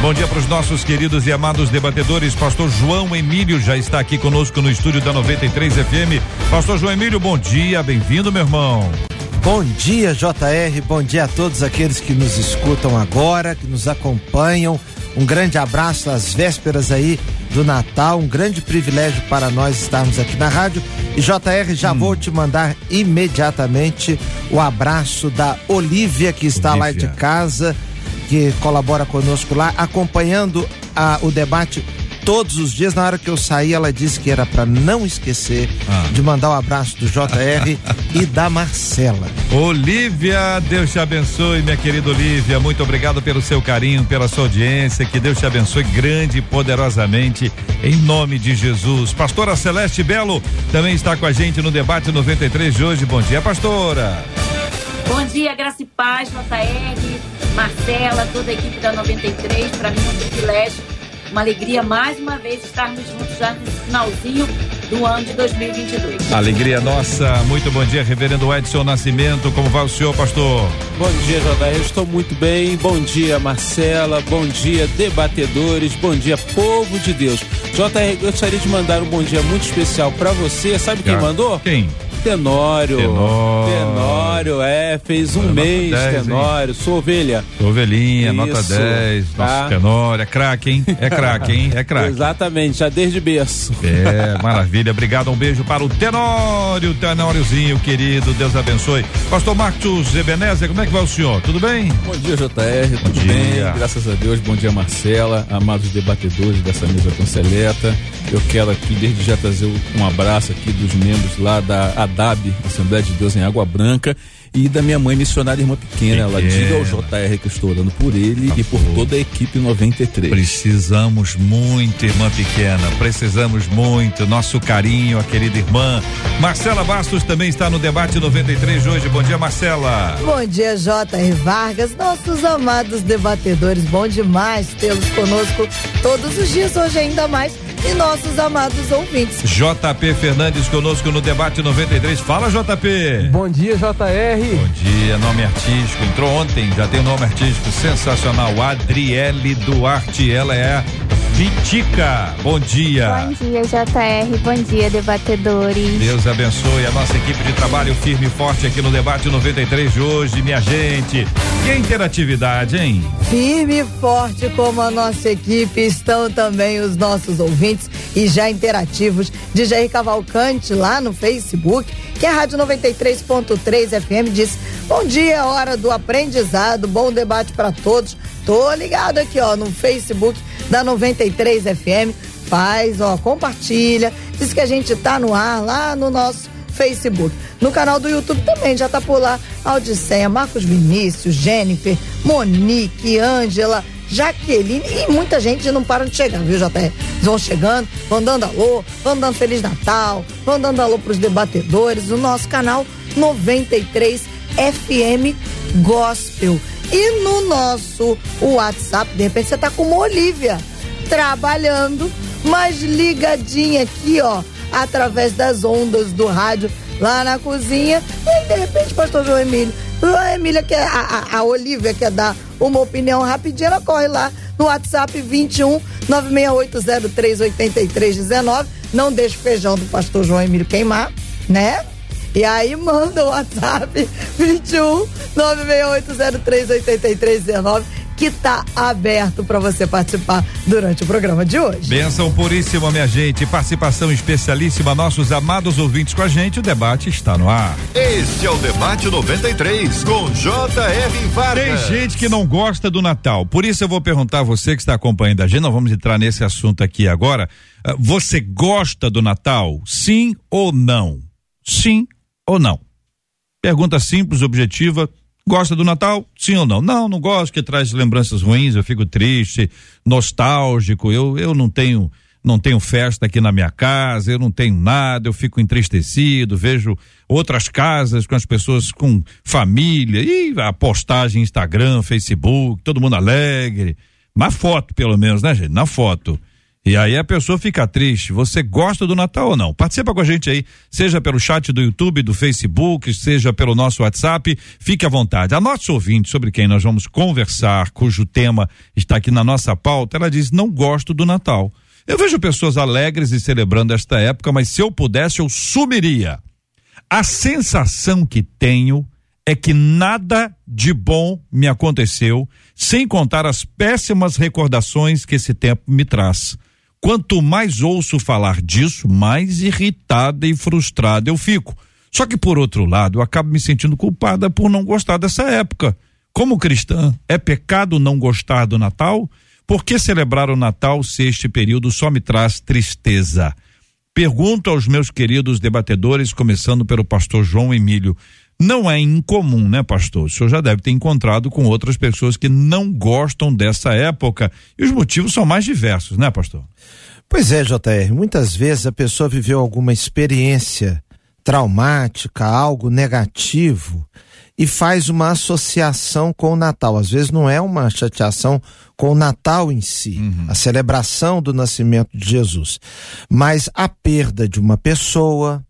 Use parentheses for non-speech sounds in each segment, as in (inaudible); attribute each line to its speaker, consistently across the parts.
Speaker 1: Bom dia para os nossos queridos e amados debatedores. Pastor João Emílio já está aqui conosco no estúdio da 93 FM. Pastor João Emílio, bom dia, bem-vindo, meu irmão.
Speaker 2: Bom dia, JR. Bom dia a todos aqueles que nos escutam agora, que nos acompanham. Um grande abraço às vésperas aí do Natal. Um grande privilégio para nós estarmos aqui na rádio. E JR, já hum. vou te mandar imediatamente o abraço da Olivia, que está Olivia. lá de casa que colabora conosco lá, acompanhando a, o debate todos os dias. Na hora que eu saí, ela disse que era para não esquecer ah. de mandar o um abraço do JR (laughs) e da Marcela.
Speaker 1: Olivia, Deus te abençoe, minha querida Olivia. Muito obrigado pelo seu carinho, pela sua audiência. Que Deus te abençoe grande e poderosamente, em nome de Jesus. Pastora Celeste Belo também está com a gente no debate 93 de hoje. Bom dia, pastora.
Speaker 3: Bom dia, graça e paz, JR. Marcela, toda a equipe da 93. Para mim é um privilégio, uma alegria mais uma vez estarmos juntos já nesse finalzinho do ano de 2022.
Speaker 1: Alegria nossa, muito bom dia, Reverendo Edson Nascimento. Como vai o senhor, pastor?
Speaker 4: Bom dia, Jodar. Eu estou muito bem. Bom dia, Marcela. Bom dia, debatedores. Bom dia, povo de Deus. JR, gostaria de mandar um bom dia muito especial para você. Sabe quem mandou?
Speaker 1: Quem?
Speaker 4: Tenório. Tenório. Tenório, é, fez um mês, 10, Tenório. Sou ovelha.
Speaker 1: Sou ovelhinha, Isso, nota 10. Tá? Nossa, Tenório, é craque, hein? É craque, hein? É craque.
Speaker 4: Exatamente, já desde berço.
Speaker 1: É, maravilha. Obrigado, um beijo para o Tenório, Tenóriozinho, querido. Deus abençoe. Pastor Marcos Ebenezer, como é que vai o senhor? Tudo bem?
Speaker 5: Bom dia, JR. Bom tudo dia. bem? Graças a Deus. Bom dia, Marcela, amados debatedores dessa mesa tão seleta. Eu quero aqui, desde já, trazer um abraço aqui dos membros lá da ADAB, Assembleia de Deus em Água Branca, e da minha mãe missionária irmã pequena. Ela diga ao JR que eu estou orando por ele tá e por toda a equipe 93.
Speaker 1: Precisamos muito, irmã pequena. Precisamos muito. Nosso carinho, a querida irmã. Marcela Bastos também está no debate 93 de hoje. Bom dia, Marcela.
Speaker 6: Bom dia, JR Vargas, nossos amados debatedores. Bom demais tê-los conosco todos os dias, hoje ainda mais e nossos amados ouvintes.
Speaker 1: JP Fernandes conosco no debate 93. Fala, JP.
Speaker 7: Bom dia, JR.
Speaker 1: Bom dia, nome artístico. Entrou ontem, já tem nome artístico sensacional. Adriele Duarte, ela é Vitica. Bom dia.
Speaker 8: Bom dia, JR. Bom dia, debatedores.
Speaker 1: Deus abençoe a nossa equipe de trabalho firme e forte aqui no debate 93 de hoje, minha gente. Que interatividade, hein?
Speaker 6: Firme e forte como a nossa equipe estão também os nossos ouvintes e já interativos de Jair Cavalcante lá no Facebook, que é a Rádio 93.3 FM diz: "Bom dia, hora do aprendizado, bom debate para todos". Tô ligado aqui, ó, no Facebook da 93 FM. Faz, ó, compartilha. Diz que a gente tá no ar lá no nosso Facebook. No canal do YouTube também já tá por lá. Audiceia, Marcos Vinícius, Jennifer, Monique, Ângela, Jaqueline e muita gente não para de chegar, viu, JR? Vão chegando, vão dando alô, vão dando Feliz Natal, vão dando alô pros debatedores, o nosso canal 93 FM Gospel. E no nosso WhatsApp, de repente você tá com uma Olivia trabalhando, mas ligadinha aqui, ó, através das ondas do rádio lá na cozinha. E aí, de repente, pastor João Emílio, a Emília quer, a, a, a Olivia quer dar uma opinião rapidinha, ela corre lá no WhatsApp 21 968038319. Não deixe o feijão do pastor João Emílio queimar, né? E aí manda o WhatsApp (laughs) 21 968038319 que está aberto para você participar durante o programa de hoje.
Speaker 1: Benção puríssima, minha gente. Participação especialíssima, nossos amados ouvintes com a gente. O debate está no ar.
Speaker 9: Este é o Debate 93 com J.R. Vargas.
Speaker 1: Tem gente que não gosta do Natal. Por isso eu vou perguntar a você que está acompanhando a gente. Nós vamos entrar nesse assunto aqui agora. Ah, você gosta do Natal? Sim ou não? Sim ou não? Pergunta simples, objetiva. Gosta do Natal? Sim ou não? Não, não gosto, que traz lembranças ruins, eu fico triste, nostálgico, eu, eu não tenho não tenho festa aqui na minha casa, eu não tenho nada, eu fico entristecido, vejo outras casas com as pessoas com família, e a postagem Instagram, Facebook, todo mundo alegre. Na foto, pelo menos, né, gente? Na foto. E aí a pessoa fica triste. Você gosta do Natal ou não? Participa com a gente aí, seja pelo chat do YouTube, do Facebook, seja pelo nosso WhatsApp. Fique à vontade. A nossa ouvinte, sobre quem nós vamos conversar, cujo tema está aqui na nossa pauta, ela diz: não gosto do Natal. Eu vejo pessoas alegres e celebrando esta época, mas se eu pudesse, eu sumiria. A sensação que tenho é que nada de bom me aconteceu, sem contar as péssimas recordações que esse tempo me traz. Quanto mais ouço falar disso, mais irritada e frustrada eu fico. Só que, por outro lado, eu acabo me sentindo culpada por não gostar dessa época. Como cristã, é pecado não gostar do Natal? Por que celebrar o Natal se este período só me traz tristeza? Pergunto aos meus queridos debatedores, começando pelo pastor João Emílio. Não é incomum, né, pastor? O senhor já deve ter encontrado com outras pessoas que não gostam dessa época. E os motivos são mais diversos, né, pastor?
Speaker 2: Pois é, JR. Muitas vezes a pessoa viveu alguma experiência traumática, algo negativo, e faz uma associação com o Natal. Às vezes não é uma chateação com o Natal em si, uhum. a celebração do nascimento de Jesus, mas a perda de uma pessoa,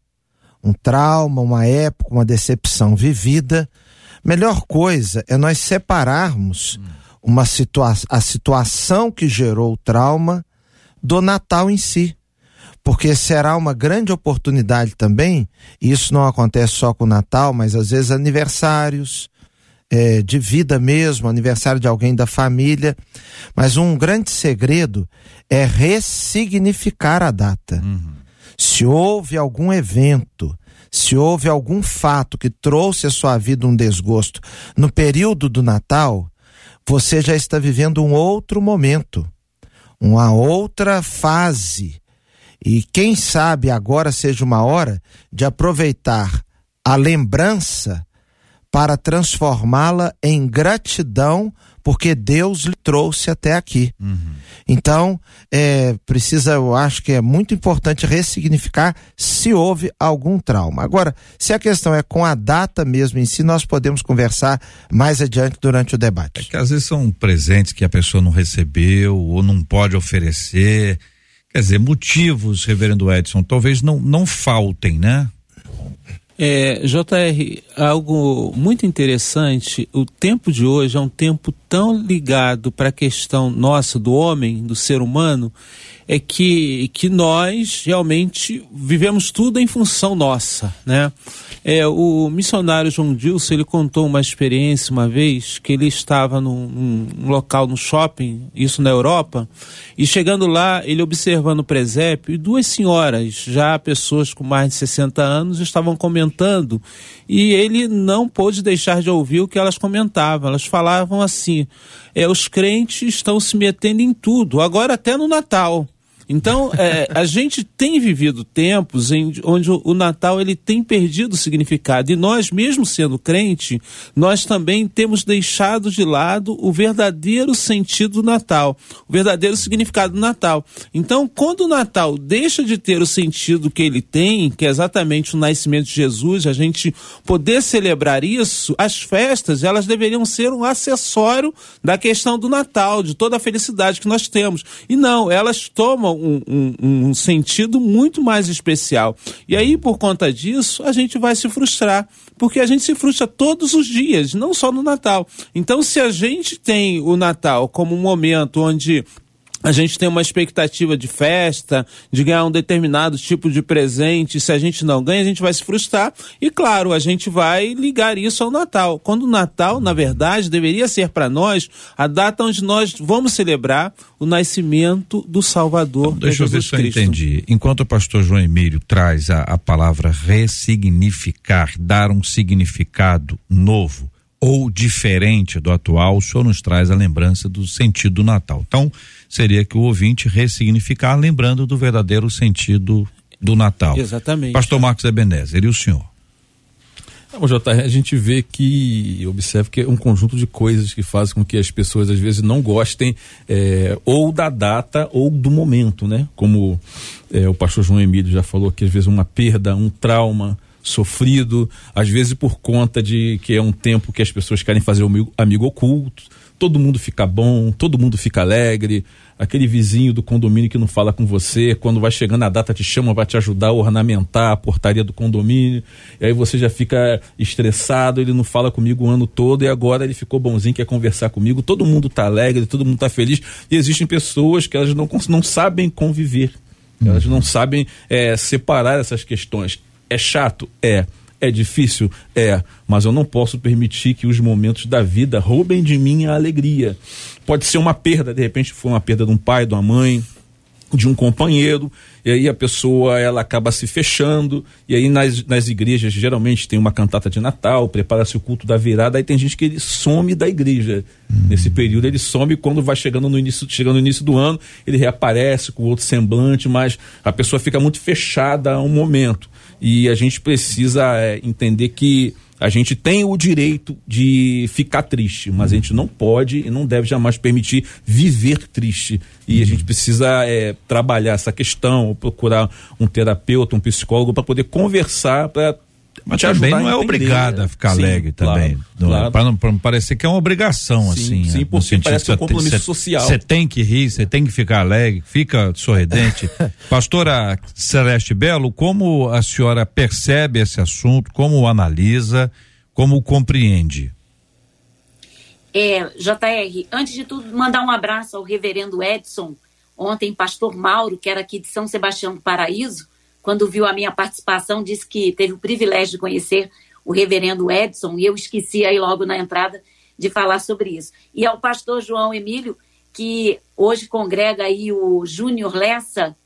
Speaker 2: um trauma, uma época, uma decepção vivida. Melhor coisa é nós separarmos uma situa a situação que gerou o trauma do Natal em si. Porque será uma grande oportunidade também, e isso não acontece só com o Natal, mas às vezes aniversários, é, de vida mesmo, aniversário de alguém da família. Mas um grande segredo é ressignificar a data. Uhum. Se houve algum evento, se houve algum fato que trouxe à sua vida um desgosto no período do Natal, você já está vivendo um outro momento, uma outra fase. E quem sabe agora seja uma hora de aproveitar a lembrança para transformá-la em gratidão porque Deus lhe trouxe até aqui. Uhum. Então, é, precisa, eu acho que é muito importante ressignificar se houve algum trauma. Agora, se a questão é com a data mesmo em si, nós podemos conversar mais adiante durante o debate.
Speaker 1: É que às vezes são presentes que a pessoa não recebeu ou não pode oferecer. Quer dizer, motivos, reverendo Edson, talvez não, não faltem, né?
Speaker 4: É, JR, algo muito interessante, o tempo de hoje é um tempo tão ligado para a questão nossa do homem, do ser humano, é que, que nós realmente vivemos tudo em função nossa, né? É, o missionário João Dilson, ele contou uma experiência uma vez que ele estava num, num local, no shopping, isso na Europa, e chegando lá, ele observando o presépio, e duas senhoras, já pessoas com mais de 60 anos, estavam comentando, e ele não pôde deixar de ouvir o que elas comentavam. Elas falavam assim: é, os crentes estão se metendo em tudo, agora até no Natal. Então, é, a gente tem vivido tempos em, onde o, Natal ele tem perdido o significado. E nós, mesmo sendo crente, nós também temos deixado de lado o verdadeiro sentido do Natal, o verdadeiro significado do Natal. Então, quando o Natal deixa de ter o sentido que ele tem, que é exatamente o nascimento de Jesus, a gente poder celebrar isso, as festas, elas deveriam ser um acessório da questão do Natal, de toda a felicidade que nós temos. E não, elas tomam um, um, um sentido muito mais especial. E aí, por conta disso, a gente vai se frustrar, porque a gente se frustra todos os dias, não só no Natal. Então, se a gente tem o Natal como um momento onde a gente tem uma expectativa de festa, de ganhar um determinado tipo de presente. Se a gente não ganha, a gente vai se frustrar. E claro, a gente vai ligar isso ao Natal. Quando o Natal, na verdade, deveria ser para nós a data onde nós vamos celebrar o nascimento do Salvador.
Speaker 1: Então, deixa eu ver se eu entendi. Enquanto o pastor João Emílio traz a, a palavra ressignificar, dar um significado novo ou diferente do atual, o senhor nos traz a lembrança do sentido do Natal. Então, seria que o ouvinte ressignificar, lembrando do verdadeiro sentido do Natal.
Speaker 4: Exatamente.
Speaker 1: Pastor Marcos Ebenezer, e o senhor?
Speaker 5: Não, JR, a gente vê que, observa que é um conjunto de coisas que fazem com que as pessoas às vezes não gostem é, ou da data ou do momento, né? Como é, o pastor João Emílio já falou que às vezes uma perda, um trauma, sofrido, às vezes por conta de que é um tempo que as pessoas querem fazer o amigo, amigo oculto, todo mundo fica bom, todo mundo fica alegre, aquele vizinho do condomínio que não fala com você, quando vai chegando a data te chama, vai te ajudar a ornamentar a portaria do condomínio, e aí você já fica estressado, ele não fala comigo o ano todo e agora ele ficou bonzinho, quer conversar comigo, todo mundo está alegre, todo mundo está feliz, e existem pessoas que elas não, não sabem conviver, elas não sabem é, separar essas questões. É chato? É. É difícil? É, mas eu não posso permitir que os momentos da vida roubem de mim a alegria. Pode ser uma perda, de repente foi uma perda de um pai, de uma mãe, de um companheiro, e aí a pessoa ela acaba se fechando, e aí nas, nas igrejas geralmente tem uma cantata de Natal, prepara-se o culto da virada, aí tem gente que ele some da igreja. Hum. Nesse período ele some quando vai chegando no início, chegando no início do ano, ele reaparece com outro semblante, mas a pessoa fica muito fechada a um momento e a gente precisa é, entender que a gente tem o direito de ficar triste, mas a gente não pode e não deve jamais permitir viver triste. E a gente precisa é, trabalhar essa questão, procurar um terapeuta, um psicólogo para poder conversar, para
Speaker 1: mas também não é obrigada a ficar sim, alegre também. Claro, Para não, não, parecer que é uma obrigação, sim, assim.
Speaker 5: Sim, porque parece um compromisso cê, social.
Speaker 1: Você tem que rir, você tem que ficar alegre, fica sorridente. (laughs) Pastora Celeste Belo, como a senhora percebe esse assunto, como o analisa, como o compreende?
Speaker 3: É, JR, antes de tudo, mandar um abraço ao reverendo Edson, ontem pastor Mauro, que era aqui de São Sebastião do Paraíso, quando viu a minha participação, disse que teve o privilégio de conhecer o reverendo Edson, e eu esqueci aí logo na entrada de falar sobre isso. E ao pastor João Emílio, que hoje congrega aí o Júnior Lessa,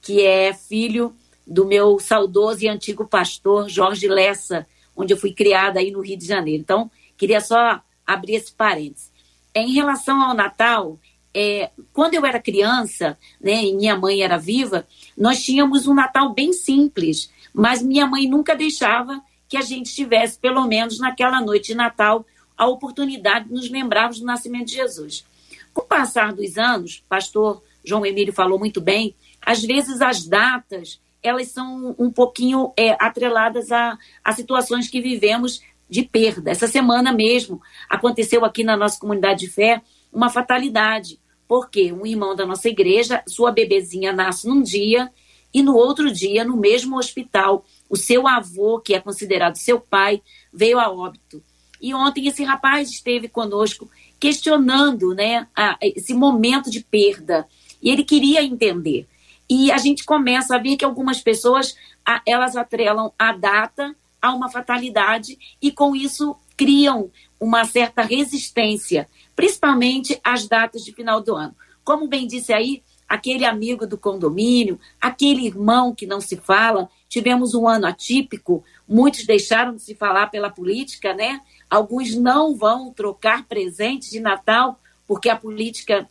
Speaker 3: que é filho do meu saudoso e antigo pastor Jorge Lessa, onde eu fui criada aí no Rio de Janeiro. Então, queria só abrir esse parênteses. Em relação ao Natal, é, quando eu era criança, né, e minha mãe era viva, nós tínhamos um Natal bem simples, mas minha mãe nunca deixava que a gente tivesse, pelo menos naquela noite de Natal, a oportunidade de nos lembrarmos do nascimento de Jesus. Com o passar dos anos, pastor João Emílio falou muito bem, às vezes as datas elas são um pouquinho é, atreladas a, a situações que vivemos de perda. Essa semana mesmo aconteceu aqui na nossa comunidade de fé uma fatalidade porque um irmão da nossa igreja, sua bebezinha nasce num dia e no outro dia, no mesmo hospital, o seu avô, que é considerado seu pai, veio a óbito. E ontem esse rapaz esteve conosco questionando né, a, esse momento de perda. E ele queria entender. E a gente começa a ver que algumas pessoas a, elas atrelam a data a uma fatalidade e com isso criam uma certa resistência principalmente as datas de final do ano. Como bem disse aí, aquele amigo do condomínio, aquele irmão que não se fala, tivemos um ano atípico, muitos deixaram de se falar pela política, né? Alguns não vão trocar presentes de Natal porque a política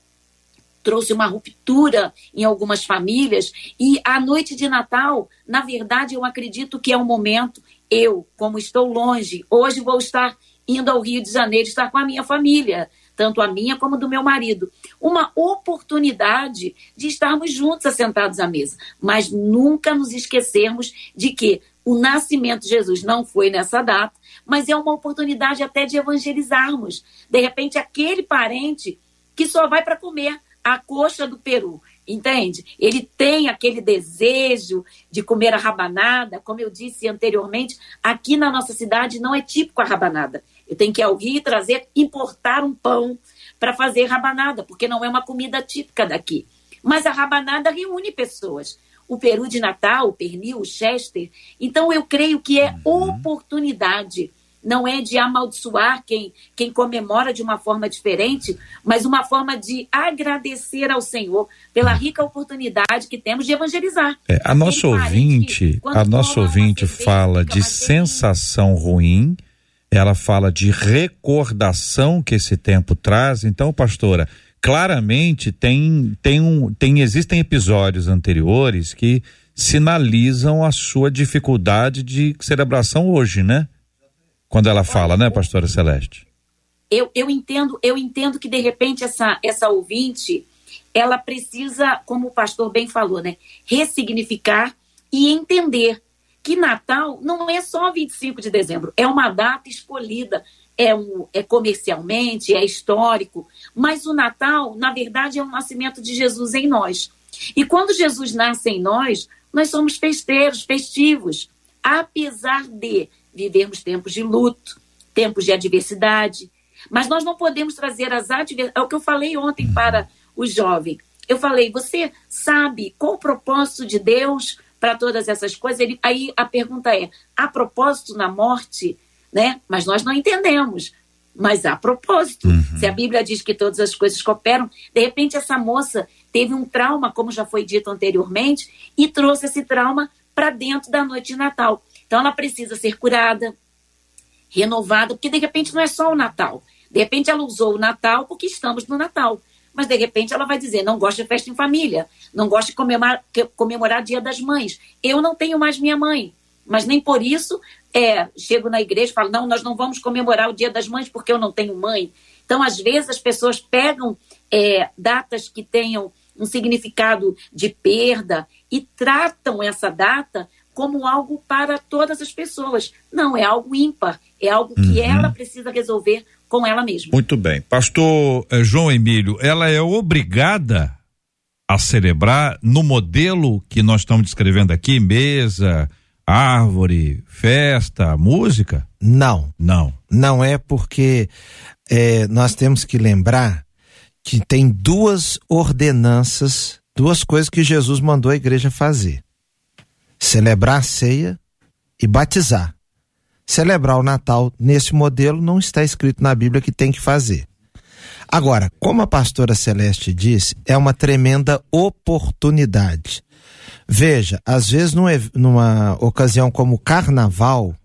Speaker 3: trouxe uma ruptura em algumas famílias e a noite de Natal, na verdade, eu acredito que é um momento eu, como estou longe, hoje vou estar indo ao Rio de Janeiro estar com a minha família tanto a minha como do meu marido. Uma oportunidade de estarmos juntos assentados à mesa, mas nunca nos esquecermos de que o nascimento de Jesus não foi nessa data, mas é uma oportunidade até de evangelizarmos. De repente, aquele parente que só vai para comer a coxa do peru, entende? Ele tem aquele desejo de comer a rabanada, como eu disse anteriormente, aqui na nossa cidade não é típico a rabanada. Eu tenho que ir ao Rio e trazer, importar um pão para fazer rabanada, porque não é uma comida típica daqui. Mas a rabanada reúne pessoas. O peru de Natal, o pernil, o chester. Então eu creio que é uhum. oportunidade não é de amaldiçoar quem, quem comemora de uma forma diferente, mas uma forma de agradecer ao Senhor pela rica oportunidade que temos de evangelizar.
Speaker 1: É, a nossa ouvinte, a nossa ouvinte fala de sensação ruim, ela fala de recordação que esse tempo traz. Então, pastora, claramente tem, tem um, tem existem episódios anteriores que sinalizam a sua dificuldade de celebração hoje, né? quando ela fala, né, pastora Celeste?
Speaker 3: Eu, eu entendo, eu entendo que de repente essa essa ouvinte, ela precisa, como o pastor bem falou, né, ressignificar e entender que Natal não é só 25 de dezembro, é uma data escolhida, é, um, é comercialmente, é histórico, mas o Natal, na verdade, é o nascimento de Jesus em nós. E quando Jesus nasce em nós, nós somos festeiros, festivos, apesar de vivemos tempos de luto, tempos de adversidade, mas nós não podemos trazer as adversidades. É o que eu falei ontem para o jovem. Eu falei, você sabe qual o propósito de Deus para todas essas coisas? Ele, aí a pergunta é: há propósito na morte? Né? Mas nós não entendemos. Mas há propósito. Uhum. Se a Bíblia diz que todas as coisas cooperam, de repente essa moça teve um trauma, como já foi dito anteriormente, e trouxe esse trauma para dentro da noite de Natal. Então ela precisa ser curada, renovada, porque de repente não é só o Natal. De repente ela usou o Natal porque estamos no Natal. Mas de repente ela vai dizer: não gosto de festa em família, não gosto de comemorar, comemorar Dia das Mães. Eu não tenho mais minha mãe. Mas nem por isso é, chego na igreja e falo: não, nós não vamos comemorar o Dia das Mães porque eu não tenho mãe. Então, às vezes, as pessoas pegam é, datas que tenham um significado de perda e tratam essa data como algo para todas as pessoas. Não, é algo ímpar, é algo que uhum. ela precisa resolver com ela mesma.
Speaker 1: Muito bem. Pastor eh, João Emílio, ela é obrigada a celebrar no modelo que nós estamos descrevendo aqui, mesa, árvore, festa, música?
Speaker 2: Não.
Speaker 1: Não.
Speaker 2: Não é porque é, nós temos que lembrar que tem duas ordenanças, duas coisas que Jesus mandou a igreja fazer celebrar a ceia e batizar. Celebrar o Natal nesse modelo não está escrito na Bíblia que tem que fazer. Agora, como a pastora Celeste disse, é uma tremenda oportunidade. Veja, às vezes num, numa ocasião como o carnaval,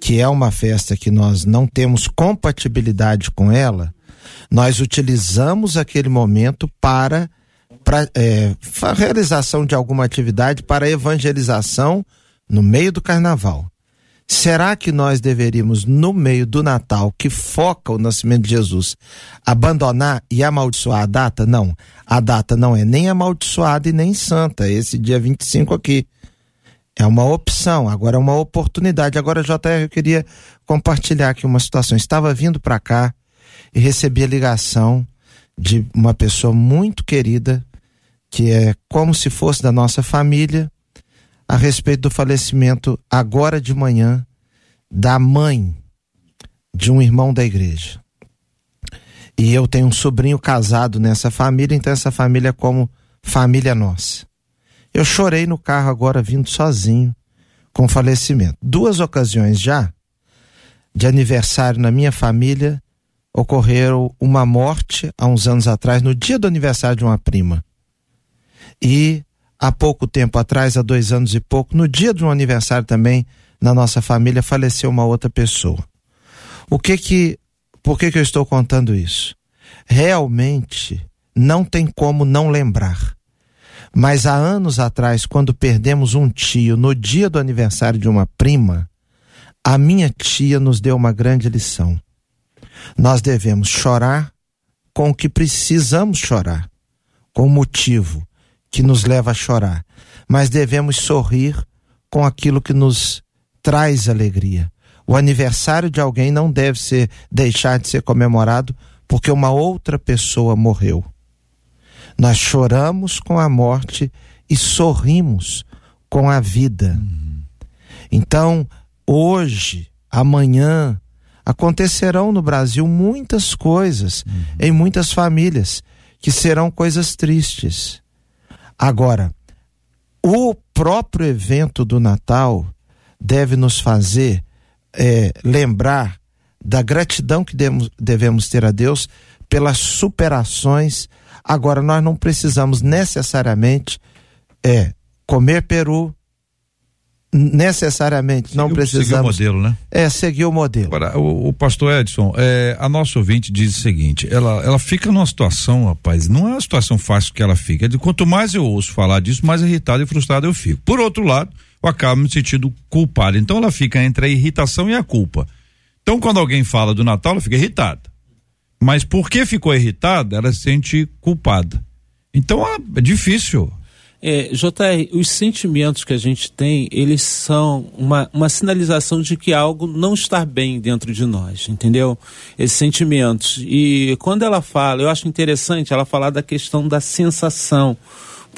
Speaker 2: que é uma festa que nós não temos compatibilidade com ela, nós utilizamos aquele momento para para é, realização de alguma atividade para evangelização no meio do carnaval. Será que nós deveríamos, no meio do Natal, que foca o nascimento de Jesus, abandonar e amaldiçoar a data? Não. A data não é nem amaldiçoada e nem santa. Esse dia 25 aqui. É uma opção, agora é uma oportunidade. Agora, JR, eu queria compartilhar aqui uma situação. Estava vindo para cá e recebi a ligação de uma pessoa muito querida que é como se fosse da nossa família, a respeito do falecimento agora de manhã da mãe de um irmão da igreja. E eu tenho um sobrinho casado nessa família, então essa família é como família nossa. Eu chorei no carro agora vindo sozinho com o falecimento. Duas ocasiões já de aniversário na minha família ocorreram uma morte há uns anos atrás, no dia do aniversário de uma prima. E há pouco tempo atrás, há dois anos e pouco, no dia de um aniversário também, na nossa família, faleceu uma outra pessoa. O que que, por que que eu estou contando isso? Realmente não tem como não lembrar. Mas há anos atrás, quando perdemos um tio no dia do aniversário de uma prima, a minha tia nos deu uma grande lição. Nós devemos chorar com o que precisamos chorar, com motivo, que nos leva a chorar, mas devemos sorrir com aquilo que nos traz alegria. O aniversário de alguém não deve ser deixar de ser comemorado porque uma outra pessoa morreu. Nós choramos com a morte e sorrimos com a vida. Então, hoje, amanhã, acontecerão no Brasil muitas coisas, uhum. em muitas famílias que serão coisas tristes. Agora, o próprio evento do Natal deve nos fazer é, lembrar da gratidão que devemos, ter a Deus pelas superações. Agora, nós não precisamos necessariamente é, comer peru, necessariamente não precisamos. Seguir o
Speaker 1: modelo, né?
Speaker 2: É, seguir o modelo.
Speaker 1: Agora, o, o pastor Edson, é, a nossa ouvinte diz o seguinte: ela, ela fica numa situação, rapaz, não é uma situação fácil que ela fica. É de quanto mais eu ouço falar disso, mais irritado e frustrado eu fico. Por outro lado, eu acabo me sentindo culpado. Então ela fica entre a irritação e a culpa. Então, quando alguém fala do Natal, ela fica irritada. Mas porque ficou irritada, ela se sente culpada. Então é difícil.
Speaker 4: É, JR, os sentimentos que a gente tem, eles são uma, uma sinalização de que algo não está bem dentro de nós, entendeu? Esses sentimentos. E quando ela fala, eu acho interessante ela falar da questão da sensação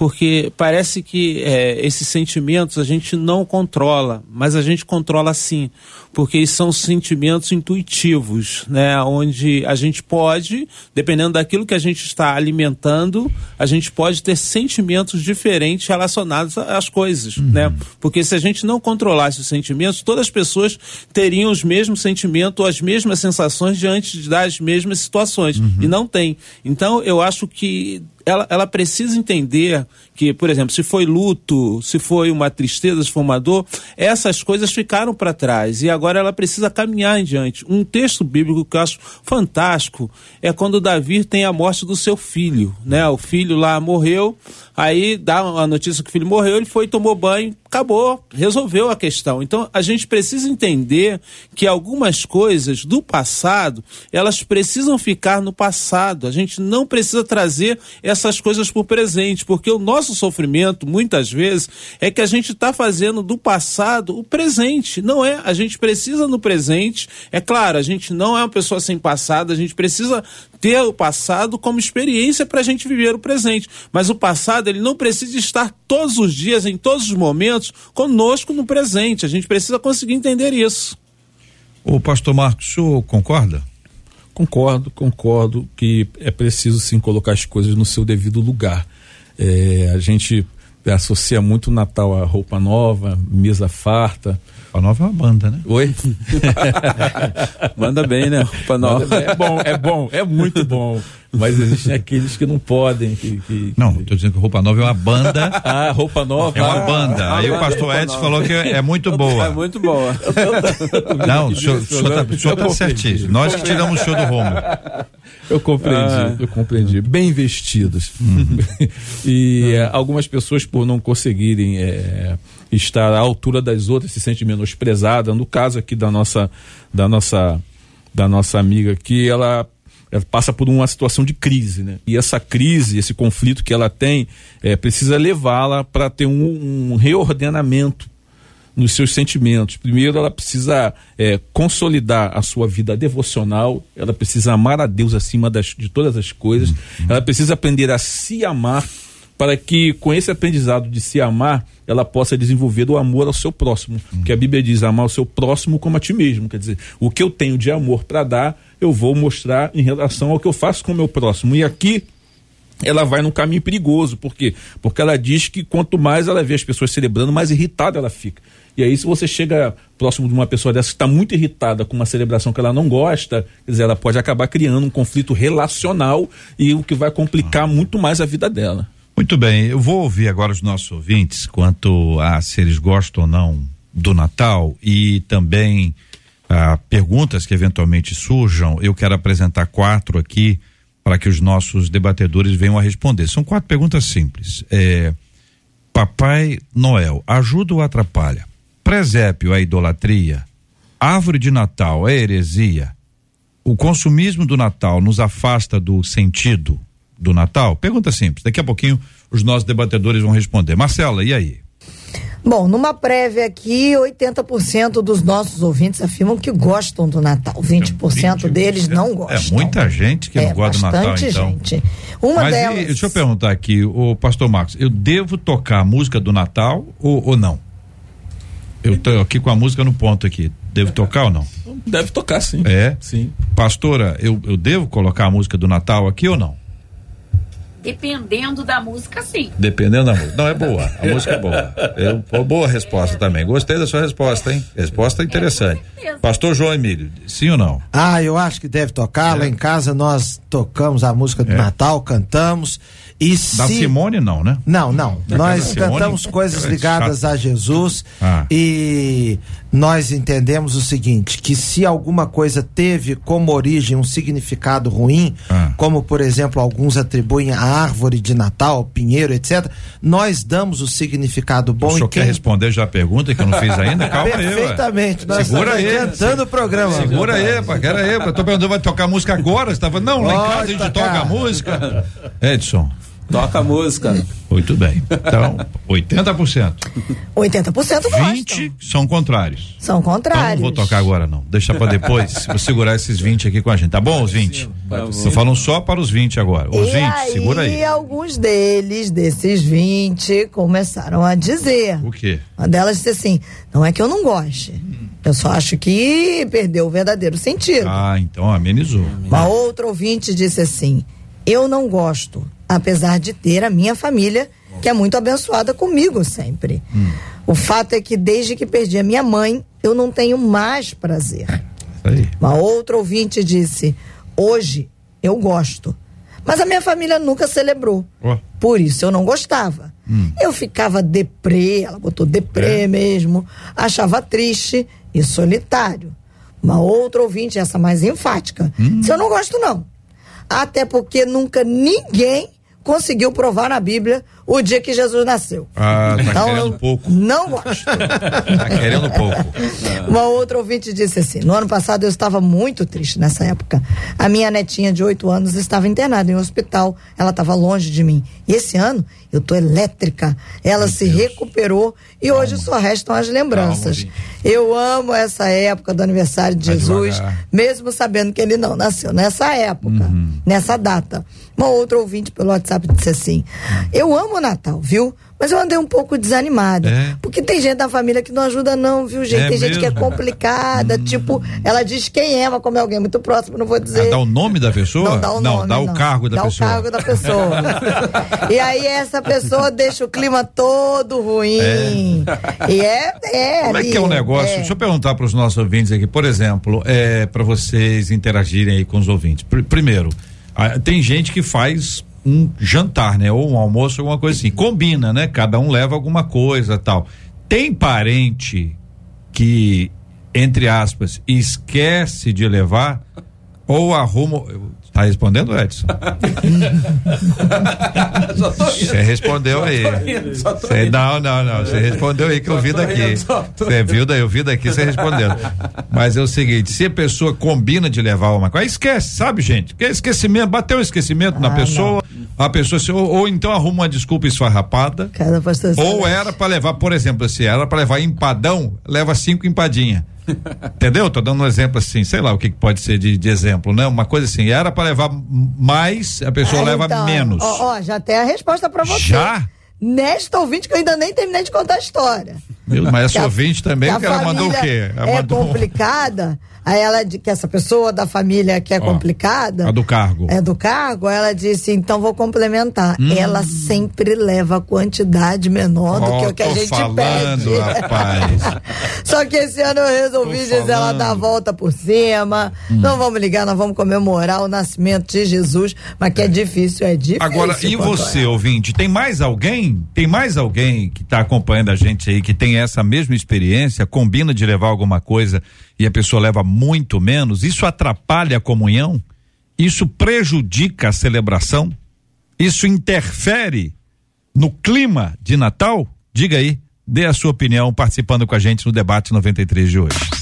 Speaker 4: porque parece que é, esses sentimentos a gente não controla, mas a gente controla sim, porque são sentimentos intuitivos, né? Onde a gente pode, dependendo daquilo que a gente está alimentando, a gente pode ter sentimentos diferentes relacionados às coisas, uhum. né? Porque se a gente não controlasse os sentimentos, todas as pessoas teriam os mesmos sentimentos ou as mesmas sensações diante das mesmas situações, uhum. e não tem. Então, eu acho que ela, ela precisa entender que, por exemplo, se foi luto, se foi uma tristeza, se foi uma dor, essas coisas ficaram para trás e agora ela precisa caminhar em diante. Um texto bíblico que eu acho fantástico é quando Davi tem a morte do seu filho, né? O filho lá morreu, aí dá a notícia que o filho morreu, ele foi, tomou banho, acabou, resolveu a questão. Então a gente precisa entender que algumas coisas do passado, elas precisam ficar no passado. A gente não precisa trazer essas coisas para o presente, porque o nosso sofrimento, muitas vezes, é que a gente está fazendo do passado o presente. Não é. A gente precisa no presente. É claro, a gente não é uma pessoa sem passado, a gente precisa ter o passado como experiência para a gente viver o presente. Mas o passado, ele não precisa estar todos os dias, em todos os momentos, conosco no presente. A gente precisa conseguir entender isso.
Speaker 1: O pastor Marcos, o senhor concorda?
Speaker 5: Concordo, concordo que é preciso sim colocar as coisas no seu devido lugar. É, a gente associa muito o Natal a roupa nova, mesa farta,
Speaker 1: Roupa Nova é uma banda, né?
Speaker 5: Oi? (laughs)
Speaker 4: Manda bem, né? Roupa Nova.
Speaker 5: É bom, é bom, é muito bom. Mas existem aqueles que não podem. Que, que,
Speaker 1: não, estou dizendo que Roupa Nova é uma banda. (laughs)
Speaker 5: Ah, Roupa Nova.
Speaker 1: É uma banda. Ah, Aí o pastor Edson falou que é, muito boa.
Speaker 4: É muito boa. (laughs)
Speaker 1: Não, o senhor, está tá certíssimo. Nós que tiramos o show do Romo.
Speaker 5: Eu compreendi, ah. eu compreendi. Bem vestidos. Uhum. e é, algumas pessoas, por não conseguirem é, estar à altura das outras, se sente menosprezada. No caso aqui da nossa, da nossa, da nossa amiga aqui, ela ela passa por uma situação de crise, né? E essa crise, esse conflito que ela tem, é, precisa levá-la para ter um, um, reordenamento nos seus sentimentos. Primeiro, ela precisa é, consolidar a sua vida devocional, ela precisa amar a Deus acima das, de todas as coisas, uhum. ela precisa aprender a se amar para que com esse aprendizado de se amar, ela possa desenvolver o amor ao seu próximo. Hum. Porque a Bíblia diz amar o seu próximo como a ti mesmo. Quer dizer, o que eu tenho de amor para dar, eu vou mostrar em relação ao que eu faço com o meu próximo. E aqui ela vai num caminho perigoso. Por quê? Porque ela diz que quanto mais ela vê as pessoas celebrando, mais irritada ela fica. E aí, se você chega próximo de uma pessoa dessa que está muito irritada com uma celebração que ela não gosta, quer dizer, ela pode acabar criando um conflito relacional e o que vai complicar muito mais a vida dela.
Speaker 1: Muito bem, eu vou ouvir agora os nossos ouvintes quanto a se eles gostam ou não do Natal e também ah, perguntas que eventualmente surjam. Eu quero apresentar quatro aqui para que os nossos debatedores venham a responder. São quatro perguntas simples. É, Papai Noel, ajuda ou atrapalha? Presépio é idolatria? Árvore de Natal é heresia? O consumismo do Natal nos afasta do sentido do Natal? Pergunta simples. Daqui a pouquinho os nossos debatedores vão responder. Marcela, e aí?
Speaker 6: Bom, numa prévia aqui, 80% dos nossos ouvintes afirmam que gostam do Natal. 20%, 20% deles não gostam.
Speaker 1: É muita gente que é, não gosta do Natal, então. gente.
Speaker 6: Uma Mas delas...
Speaker 1: E, deixa eu perguntar aqui, o pastor Marcos, eu devo tocar a música do Natal ou, ou não? Eu estou aqui com a música no ponto aqui. Devo tocar ou não?
Speaker 5: Deve tocar, sim.
Speaker 1: É?
Speaker 5: Sim.
Speaker 1: Pastora, eu, eu devo colocar a música do Natal aqui ou não?
Speaker 3: Dependendo da música, sim.
Speaker 1: Dependendo da música. Não, é boa. A música é boa. É boa resposta também. Gostei da sua resposta, hein? Resposta interessante. É, Pastor João Emílio, sim ou não?
Speaker 2: Ah, eu acho que deve tocar. É. Lá em casa nós tocamos a música do é. Natal, cantamos. E
Speaker 1: da
Speaker 2: se...
Speaker 1: Simone não, né?
Speaker 2: Não, não. Nós cantamos coisas ligadas a Jesus ah. e nós entendemos o seguinte, que se alguma coisa teve como origem um significado ruim, ah. como por exemplo alguns atribuem a árvore de Natal, pinheiro, etc, nós damos o significado bom. O
Speaker 1: senhor quem... quer responder já a pergunta que eu não fiz ainda? (laughs) Calma
Speaker 2: aí. Perfeitamente. Nós
Speaker 1: Segura aí.
Speaker 2: adiantando o programa.
Speaker 1: Segura aí, pá, quero aí. Tô perguntando, vai tocar música agora? Você tava, não, lá em casa a gente tocar. toca a música. Edson.
Speaker 4: Toca a música.
Speaker 1: Muito bem. Então, 80%.
Speaker 6: 80% gostam.
Speaker 1: 20 são contrários.
Speaker 6: São contrários.
Speaker 1: Então, não vou tocar agora não. Deixa para depois. (laughs) vou segurar esses 20 aqui com a gente. Tá bom os 20? Estou falando só para os 20 agora. Os e 20, aí, segura aí.
Speaker 6: E alguns deles, desses 20, começaram a dizer.
Speaker 1: O quê?
Speaker 6: Uma delas disse assim: "Não é que eu não goste. Eu só acho que perdeu o verdadeiro sentido."
Speaker 1: Ah, então amenizou.
Speaker 6: Uma outra ouvinte disse assim: "Eu não gosto apesar de ter a minha família, que é muito abençoada comigo sempre. Hum. O fato é que desde que perdi a minha mãe, eu não tenho mais prazer. Aí. Uma outra ouvinte disse: Hoje eu gosto. Mas a minha família nunca celebrou. Oh. Por isso eu não gostava. Hum. Eu ficava deprê, ela botou deprê é. mesmo, achava triste e solitário. Uma outra ouvinte, essa mais enfática, hum. disse: Eu não gosto, não. Até porque nunca ninguém conseguiu provar na Bíblia o dia que Jesus nasceu.
Speaker 1: Ah, tá então, querendo pouco.
Speaker 6: Não gosto.
Speaker 1: tá querendo pouco.
Speaker 6: Uma outra ouvinte disse assim: no ano passado eu estava muito triste nessa época. A minha netinha de 8 anos estava internada em um hospital. Ela estava longe de mim. E esse ano eu tô elétrica. Ela Meu se Deus. recuperou e Calma. hoje só restam as lembranças. Calma, eu amo essa época do aniversário de Vai Jesus, devagar. mesmo sabendo que ele não nasceu nessa época, uhum. nessa data. Uma outra ouvinte pelo WhatsApp disse assim: Eu amo o Natal, viu? Mas eu andei um pouco desanimada. É. Porque tem gente da família que não ajuda, não, viu, gente? É tem mesmo? gente que é complicada. Hum. Tipo, ela diz quem é, mas como é alguém muito próximo, não vou dizer.
Speaker 1: Ah, dá o nome da pessoa?
Speaker 6: Não, dá o
Speaker 1: não,
Speaker 6: nome.
Speaker 1: Dá o cargo da
Speaker 6: dá
Speaker 1: pessoa.
Speaker 6: Dá o cargo da pessoa. e aí essa pessoa deixa o clima todo ruim. É. E é. é
Speaker 1: como é que é o negócio? É. Deixa eu perguntar para os nossos ouvintes aqui, por exemplo, é, para vocês interagirem aí com os ouvintes. Pr primeiro, tem gente que faz um jantar, né? Ou um almoço, alguma coisa assim. Combina, né? Cada um leva alguma coisa tal. Tem parente que, entre aspas, esquece de levar ou arruma. Tá respondendo, Edson? (laughs) Você respondeu aí. Cê, não, não, não. Você respondeu aí que eu vi daqui. Você viu daí, eu vi daqui, você respondeu. Mas é o seguinte: se a pessoa combina de levar uma coisa, esquece, sabe, gente? Que esquecimento, bateu um esquecimento ah, na pessoa, não. a pessoa se, ou, ou, então arruma uma desculpa esfarrapada. ou era para levar, por exemplo, se era para levar empadão, leva cinco empadinhas. Entendeu? Tô dando um exemplo assim, sei lá o que, pode ser de, de exemplo, né? Uma coisa assim, era para levar mais, a pessoa ah, leva então, menos.
Speaker 6: Ó, ó, já tem a resposta para você.
Speaker 1: Já?
Speaker 6: Nesta ouvinte que eu ainda nem terminei de contar a história.
Speaker 1: Meu, mas essa ouvinte também, que, que ela mandou o quê? Ela
Speaker 6: é
Speaker 1: mandou...
Speaker 6: complicada. Aí ela, que essa pessoa da família que é Ó, complicada.
Speaker 1: A do cargo.
Speaker 6: É do cargo, ela disse, então vou complementar. Hum. Ela sempre leva quantidade menor do que o que a gente
Speaker 1: falando,
Speaker 6: pede. (laughs)
Speaker 1: rapaz.
Speaker 6: Só que esse ano eu resolvi tô dizer falando. ela dar a volta por cima. Hum. Não vamos ligar, nós vamos comemorar o nascimento de Jesus, mas que é, é difícil, é difícil.
Speaker 1: Agora, e você, é. ouvinte, tem mais alguém? Tem mais alguém que está acompanhando a gente aí que tem essa mesma experiência, combina de levar alguma coisa e a pessoa leva muito menos, isso atrapalha a comunhão? Isso prejudica a celebração? Isso interfere no clima de Natal? Diga aí, dê a sua opinião participando com a gente no debate 93 de hoje.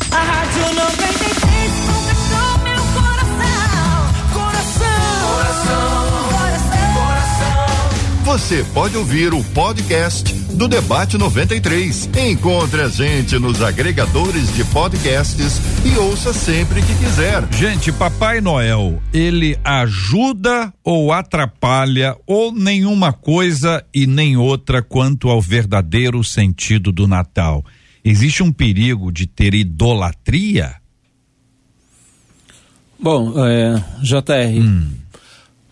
Speaker 9: Você pode ouvir o podcast do Debate 93. Encontre a gente nos agregadores de podcasts e ouça sempre que quiser.
Speaker 1: Gente, Papai Noel, ele ajuda ou atrapalha ou nenhuma coisa e nem outra quanto ao verdadeiro sentido do Natal? Existe um perigo de ter idolatria?
Speaker 4: Bom, é, JR. Hum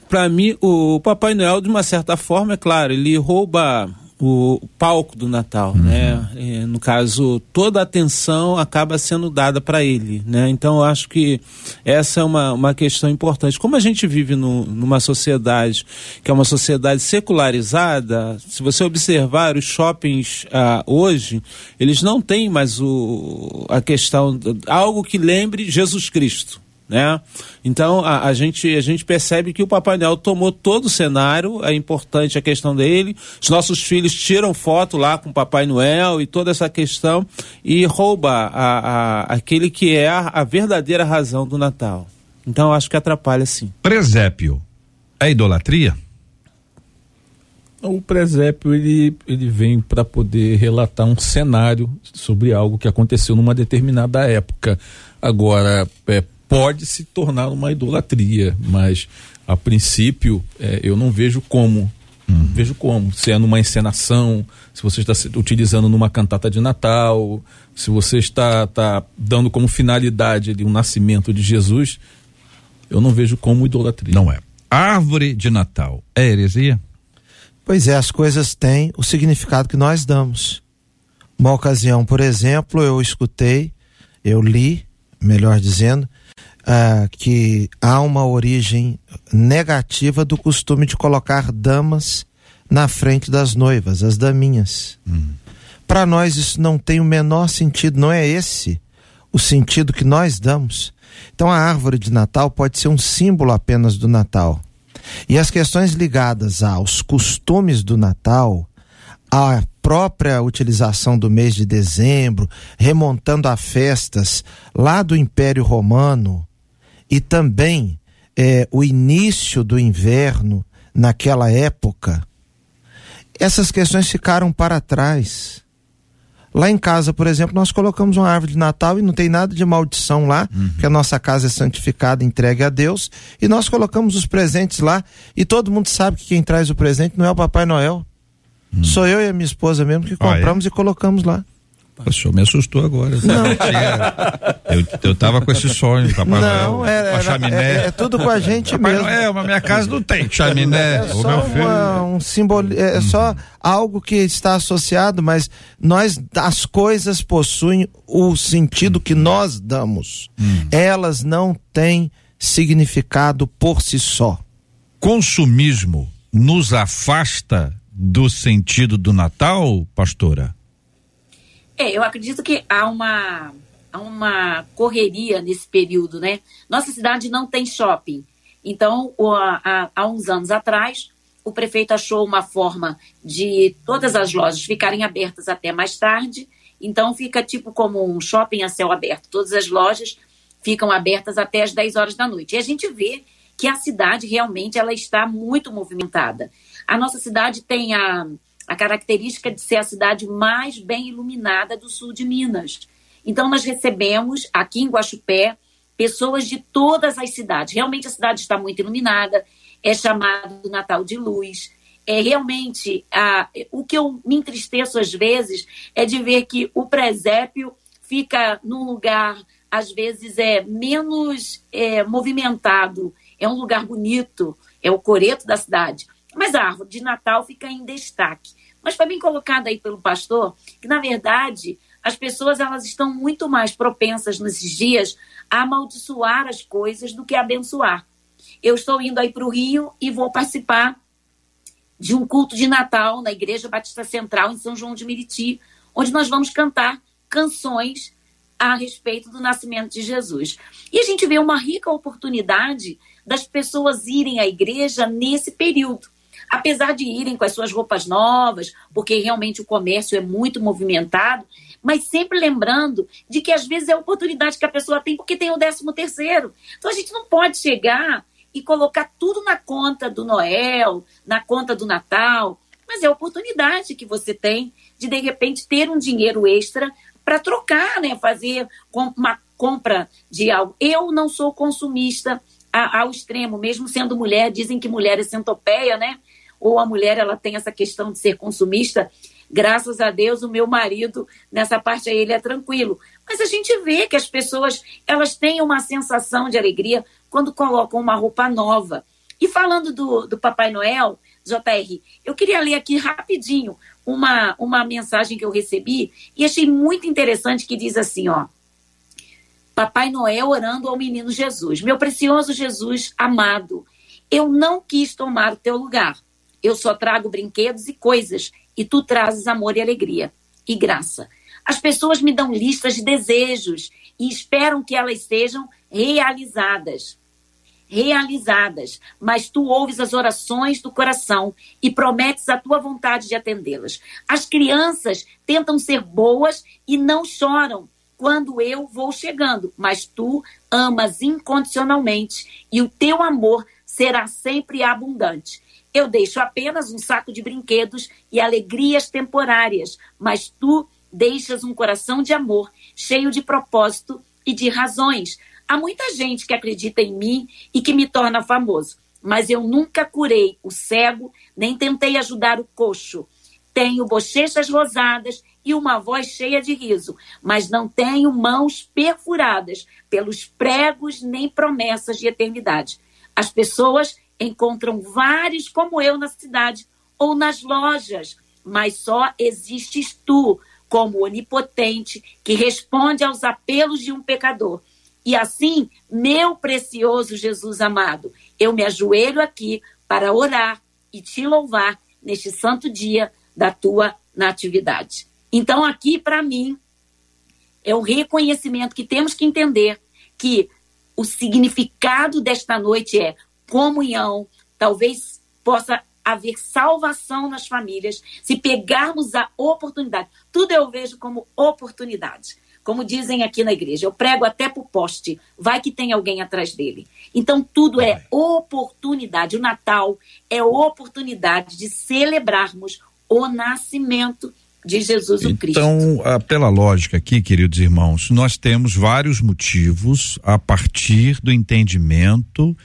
Speaker 4: Para mim, o Papai Noel, de uma certa forma, é claro, ele rouba o palco do Natal,
Speaker 1: Uhum.
Speaker 4: né? É, no caso, toda a atenção acaba sendo dada para ele, né? Então, eu acho que essa é uma, uma questão importante. Como a gente vive no- numa sociedade que é uma sociedade secularizada, se você observar os shoppings ah, hoje, eles não têm mais o, a questão, algo que lembre Jesus Cristo né? Então a, a gente a gente percebe que o Papai Noel tomou todo o cenário, é importante a questão dele. Os nossos filhos tiram foto lá com o Papai Noel e toda essa questão e rouba a, a, aquele que é a, a verdadeira razão do Natal. Então eu acho que atrapalha sim.
Speaker 1: Presépio. É idolatria?
Speaker 5: O presépio ele, ele vem para poder relatar um cenário sobre algo que aconteceu numa determinada época. Agora, é, pode se tornar uma idolatria, mas a princípio é, eu não vejo como. Vejo como. Se é numa encenação, se você está se- utilizando numa cantata de Natal, se você está, está dando como finalidade ali, o nascimento de Jesus, eu não vejo como idolatria.
Speaker 1: Não é. Árvore de Natal. É heresia?
Speaker 2: Pois é, as coisas têm o significado que nós damos. Uma ocasião, por exemplo, eu escutei, eu li, melhor dizendo, ah, que há uma origem negativa do costume de colocar damas na frente das noivas, as daminhas. Para nós isso não tem o menor sentido, não é esse o sentido que nós damos. Então a árvore de Natal pode ser um símbolo apenas do Natal. E as questões ligadas aos costumes do Natal, à própria utilização do mês de dezembro, remontando a festas lá do Império Romano, e também eh, o início do inverno naquela época, essas questões ficaram para trás. Lá em casa, por exemplo, nós colocamos uma árvore de Natal e não tem nada de maldição lá, porque a nossa casa é santificada, entregue a Deus, e nós colocamos os presentes lá, e todo mundo sabe que quem traz o presente não é o Papai Noel. Sou eu e a minha esposa mesmo que
Speaker 1: Ah, é?
Speaker 2: compramos e colocamos lá.
Speaker 1: O senhor me assustou agora.
Speaker 2: Não.
Speaker 1: Eu, eu tava com esse sonho, Papai
Speaker 2: não,
Speaker 1: Noel.
Speaker 2: é,
Speaker 1: com a
Speaker 2: é-
Speaker 1: chaminé.
Speaker 2: é- é tudo com a gente
Speaker 1: Papai
Speaker 2: mesmo.
Speaker 1: Noel, mas minha casa não tem chaminé.
Speaker 2: É
Speaker 1: o
Speaker 2: só
Speaker 1: meu filho.
Speaker 2: uma- um símbolo, é só algo que está associado, mas nós, as coisas possuem o sentido que nós damos. Elas não têm significado por si só.
Speaker 1: Consumismo nos afasta do sentido do Natal, pastora?
Speaker 3: É, eu acredito que há uma, há uma correria nesse período, né? Nossa cidade não tem shopping. Então, há, há uns anos atrás, o prefeito achou uma forma de todas as lojas ficarem abertas até mais tarde. Então, fica tipo como um shopping a céu aberto. Todas as lojas ficam abertas até as 10 horas da noite. E a gente vê que a cidade realmente ela está muito movimentada. A nossa cidade tem a, a característica de ser a cidade mais bem iluminada do sul de Minas. Então, nós recebemos aqui em Guaxupé pessoas de todas as cidades. Realmente a cidade está muito iluminada, é chamado Natal de Luz. É realmente a, o que eu me entristeço às vezes é de ver que o presépio fica num lugar às vezes é menos é, movimentado, é um lugar bonito, é o coreto da cidade, mas a árvore de Natal fica em destaque. Mas foi bem colocado aí pelo pastor que na verdade as pessoas elas estão muito mais propensas nesses dias a amaldiçoar as coisas do que a abençoar. Eu estou indo aí para o Rio e vou participar de um culto de Natal na Igreja Batista Central em São João de Meriti, onde nós vamos cantar canções a respeito do nascimento de Jesus. E a gente vê uma rica oportunidade das pessoas irem à igreja nesse período. Apesar de irem com as suas roupas novas, porque realmente o comércio é muito movimentado, mas sempre lembrando de que às vezes é a oportunidade que a pessoa tem porque tem o décimo terceiro. Então a gente não pode chegar e colocar tudo na conta do Noel, na conta do Natal, mas é a oportunidade que você tem de de repente ter um dinheiro extra para trocar, né? Fazer uma compra de algo. Eu não sou consumista ao extremo, mesmo sendo mulher, dizem que mulher é centopeia, né? Ou a mulher ela tem essa questão de ser consumista. Graças a Deus, o meu marido, nessa parte aí, ele é tranquilo. Mas a gente vê que as pessoas, elas têm uma sensação de alegria quando colocam uma roupa nova. E falando do, do Papai Noel, JR, eu queria ler aqui rapidinho uma, uma mensagem que eu recebi e achei muito interessante que diz assim, ó. Papai Noel orando ao menino Jesus. Meu precioso Jesus amado, eu não quis tomar o teu lugar. Eu só trago brinquedos e coisas, e tu trazes amor e alegria e graça. As pessoas me dão listas de desejos e esperam que elas sejam realizadas. Realizadas, mas tu ouves as orações do coração e prometes a tua vontade de atendê-las. As crianças tentam ser boas e não choram quando eu vou chegando, mas tu amas incondicionalmente e o teu amor será sempre abundante. Eu deixo apenas um saco de brinquedos e alegrias temporárias, mas tu deixas um coração de amor, cheio de propósito e de razões. Há muita gente que acredita em mim e que me torna famoso, mas eu nunca curei o cego, nem tentei ajudar o coxo. Tenho bochechas rosadas e uma voz cheia de riso, mas não tenho mãos perfuradas pelos pregos nem promessas de eternidade. As pessoas encontram vários como eu na cidade ou nas lojas, mas só existes tu como onipotente que responde aos apelos de um pecador. E assim, meu precioso Jesus amado, eu me ajoelho aqui para orar e te louvar neste santo dia da tua natividade. Então, aqui para mim é o reconhecimento que temos que entender que o significado desta noite é comunhão, talvez possa haver salvação nas famílias se pegarmos a oportunidade. Tudo eu vejo como oportunidade. Como dizem aqui na igreja, eu prego até para o poste, vai que tem alguém atrás dele. Então, tudo é oportunidade. O Natal é oportunidade de celebrarmos o nascimento de Jesus o Cristo.
Speaker 1: Então, ah, pela lógica aqui, queridos irmãos, nós temos vários motivos a partir do entendimento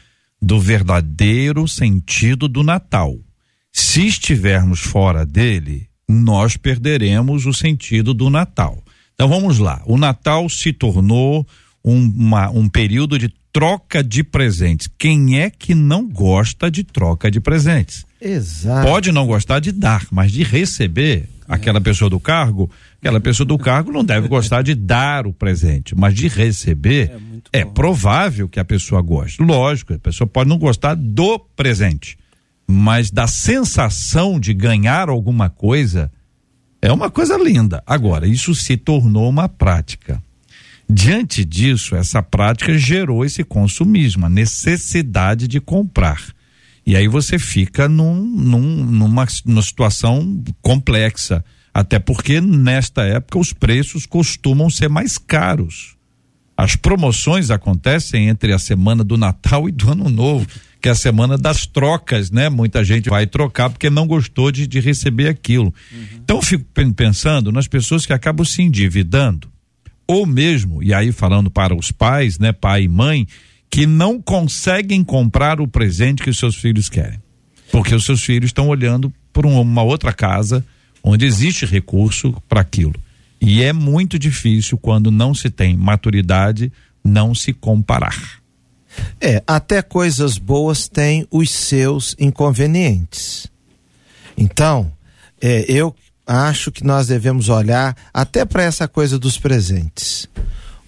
Speaker 1: do verdadeiro sentido do Natal. Se estivermos fora dele, nós perderemos o sentido do Natal. Então vamos lá. O Natal se tornou um, uma, um período de troca de presentes. Quem é que não gosta de troca de presentes?
Speaker 2: Exato.
Speaker 1: Pode não gostar de dar, mas de receber aquela pessoa do cargo, aquela pessoa do cargo não deve gostar de dar o presente, mas de receber é, provável que a pessoa goste. Lógico, a pessoa pode não gostar do presente, mas da sensação de ganhar alguma coisa é uma coisa linda. Agora, isso se tornou uma prática. Diante disso, essa prática gerou esse consumismo, a necessidade de comprar. E aí você fica num, num, numa, numa situação complexa. Até porque nesta época os preços costumam ser mais caros. As promoções acontecem entre a semana do Natal e do Ano Novo, que é a semana das trocas, né? Muita gente vai trocar porque não gostou de, de receber aquilo. Uhum. Então eu fico pensando nas pessoas que acabam se endividando, ou mesmo, e aí falando para os pais, né, pai e mãe, que não conseguem comprar o presente que os seus filhos querem. Porque os seus filhos estão olhando por uma outra casa onde existe recurso para aquilo. E é muito difícil quando não se tem maturidade não se comparar.
Speaker 2: É, até coisas boas têm os seus inconvenientes. Então, é, eu acho que nós devemos olhar até para essa coisa dos presentes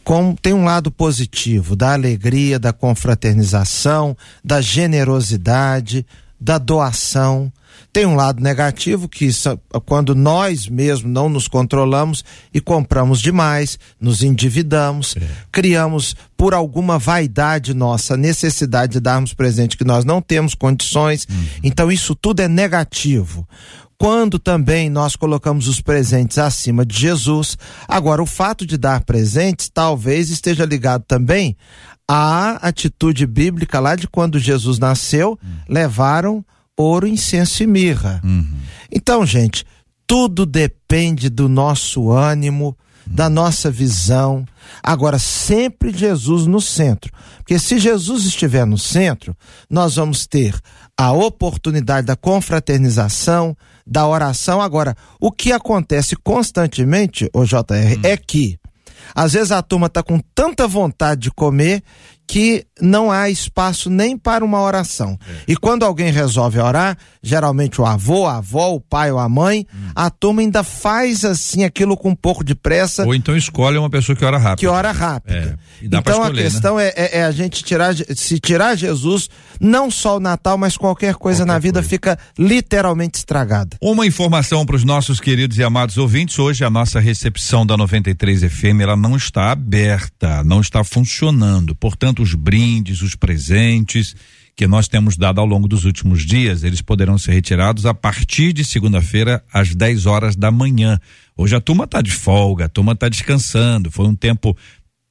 Speaker 2: com, tem um lado positivo da alegria, da confraternização, da generosidade, da doação. Tem um lado negativo que quando nós mesmos não nos controlamos e compramos demais, nos endividamos, é. criamos por alguma vaidade nossa necessidade de darmos presente que nós não temos condições. Uhum. Então isso tudo é negativo quando também nós colocamos os presentes acima de Jesus. Agora, o fato de dar presentes talvez esteja ligado também à atitude bíblica lá de quando Jesus nasceu, uhum. levaram ouro, incenso e mirra. Uhum. Então, gente, tudo depende do nosso ânimo, da nossa visão. Agora, sempre Jesus no centro. Porque se Jesus estiver no centro, nós vamos ter a oportunidade da confraternização, da oração. Agora, o que acontece constantemente, o JR, hum. é que às vezes a turma está com tanta vontade de comer que não há espaço nem para uma oração. E quando alguém resolve orar, geralmente o avô, a avó, o pai ou a mãe, a turma ainda faz assim aquilo com um pouco de pressa.
Speaker 1: Ou então escolhe uma pessoa que ora rápido.
Speaker 2: Que ora rápido.
Speaker 1: É,
Speaker 2: então
Speaker 1: escolher,
Speaker 2: a questão é, é- é a gente tirar, se tirar Jesus, não só o Natal, mas qualquer coisa na vida fica literalmente estragada.
Speaker 1: Uma informação para os nossos queridos e amados ouvintes: hoje a nossa recepção da 93 FM ela não está aberta, não está funcionando. Portanto, os brindes, os presentes que nós temos dado ao longo dos últimos dias, eles poderão ser retirados a partir de segunda-feira às 10 horas da manhã. Hoje a turma está de folga, a turma está descansando. Foi um tempo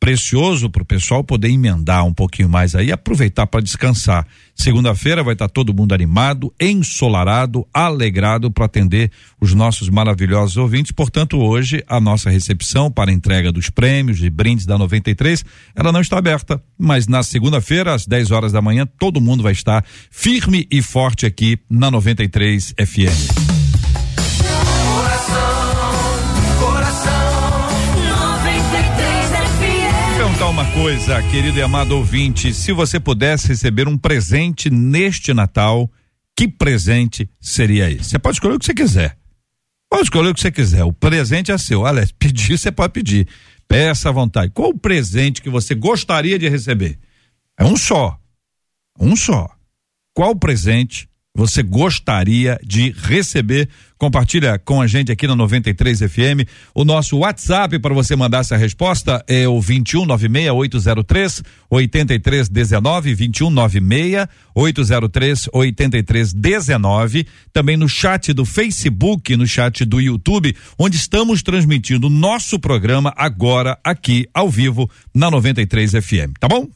Speaker 1: precioso para o pessoal poder emendar um pouquinho mais aí, aproveitar para descansar. Segunda-feira vai estar todo mundo animado, ensolarado, alegrado para atender os nossos maravilhosos ouvintes. Portanto, hoje a nossa recepção para entrega dos prêmios e brindes da 93, ela não está aberta, mas na segunda-feira às 10 horas da manhã todo mundo vai estar firme e forte aqui na 93 FM. Uma coisa, querido e amado ouvinte, se você pudesse receber um presente neste Natal, que presente seria esse? Você pode escolher o que você quiser. Pode escolher o que você quiser. O presente é seu. Olha, (laughs) pedir você pode pedir. Peça à vontade. Qual o presente que você gostaria de receber? É um só. Um só. Qual presente você gostaria de receber? Compartilha com a gente aqui na 93 FM. O nosso WhatsApp para você mandar essa resposta é o 2196803 8319 219 803 8319. Também no chat do Facebook, no chat do YouTube, onde estamos transmitindo nosso programa agora aqui ao vivo na 93 FM, tá bom?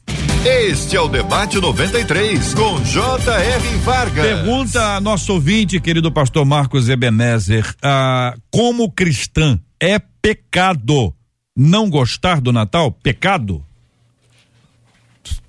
Speaker 9: Este é o Debate 93, com J.R. Vargas.
Speaker 1: Pergunta a nosso ouvinte, querido pastor Marcos Ebenezer, ah, como cristã, é pecado não gostar do Natal? Pecado?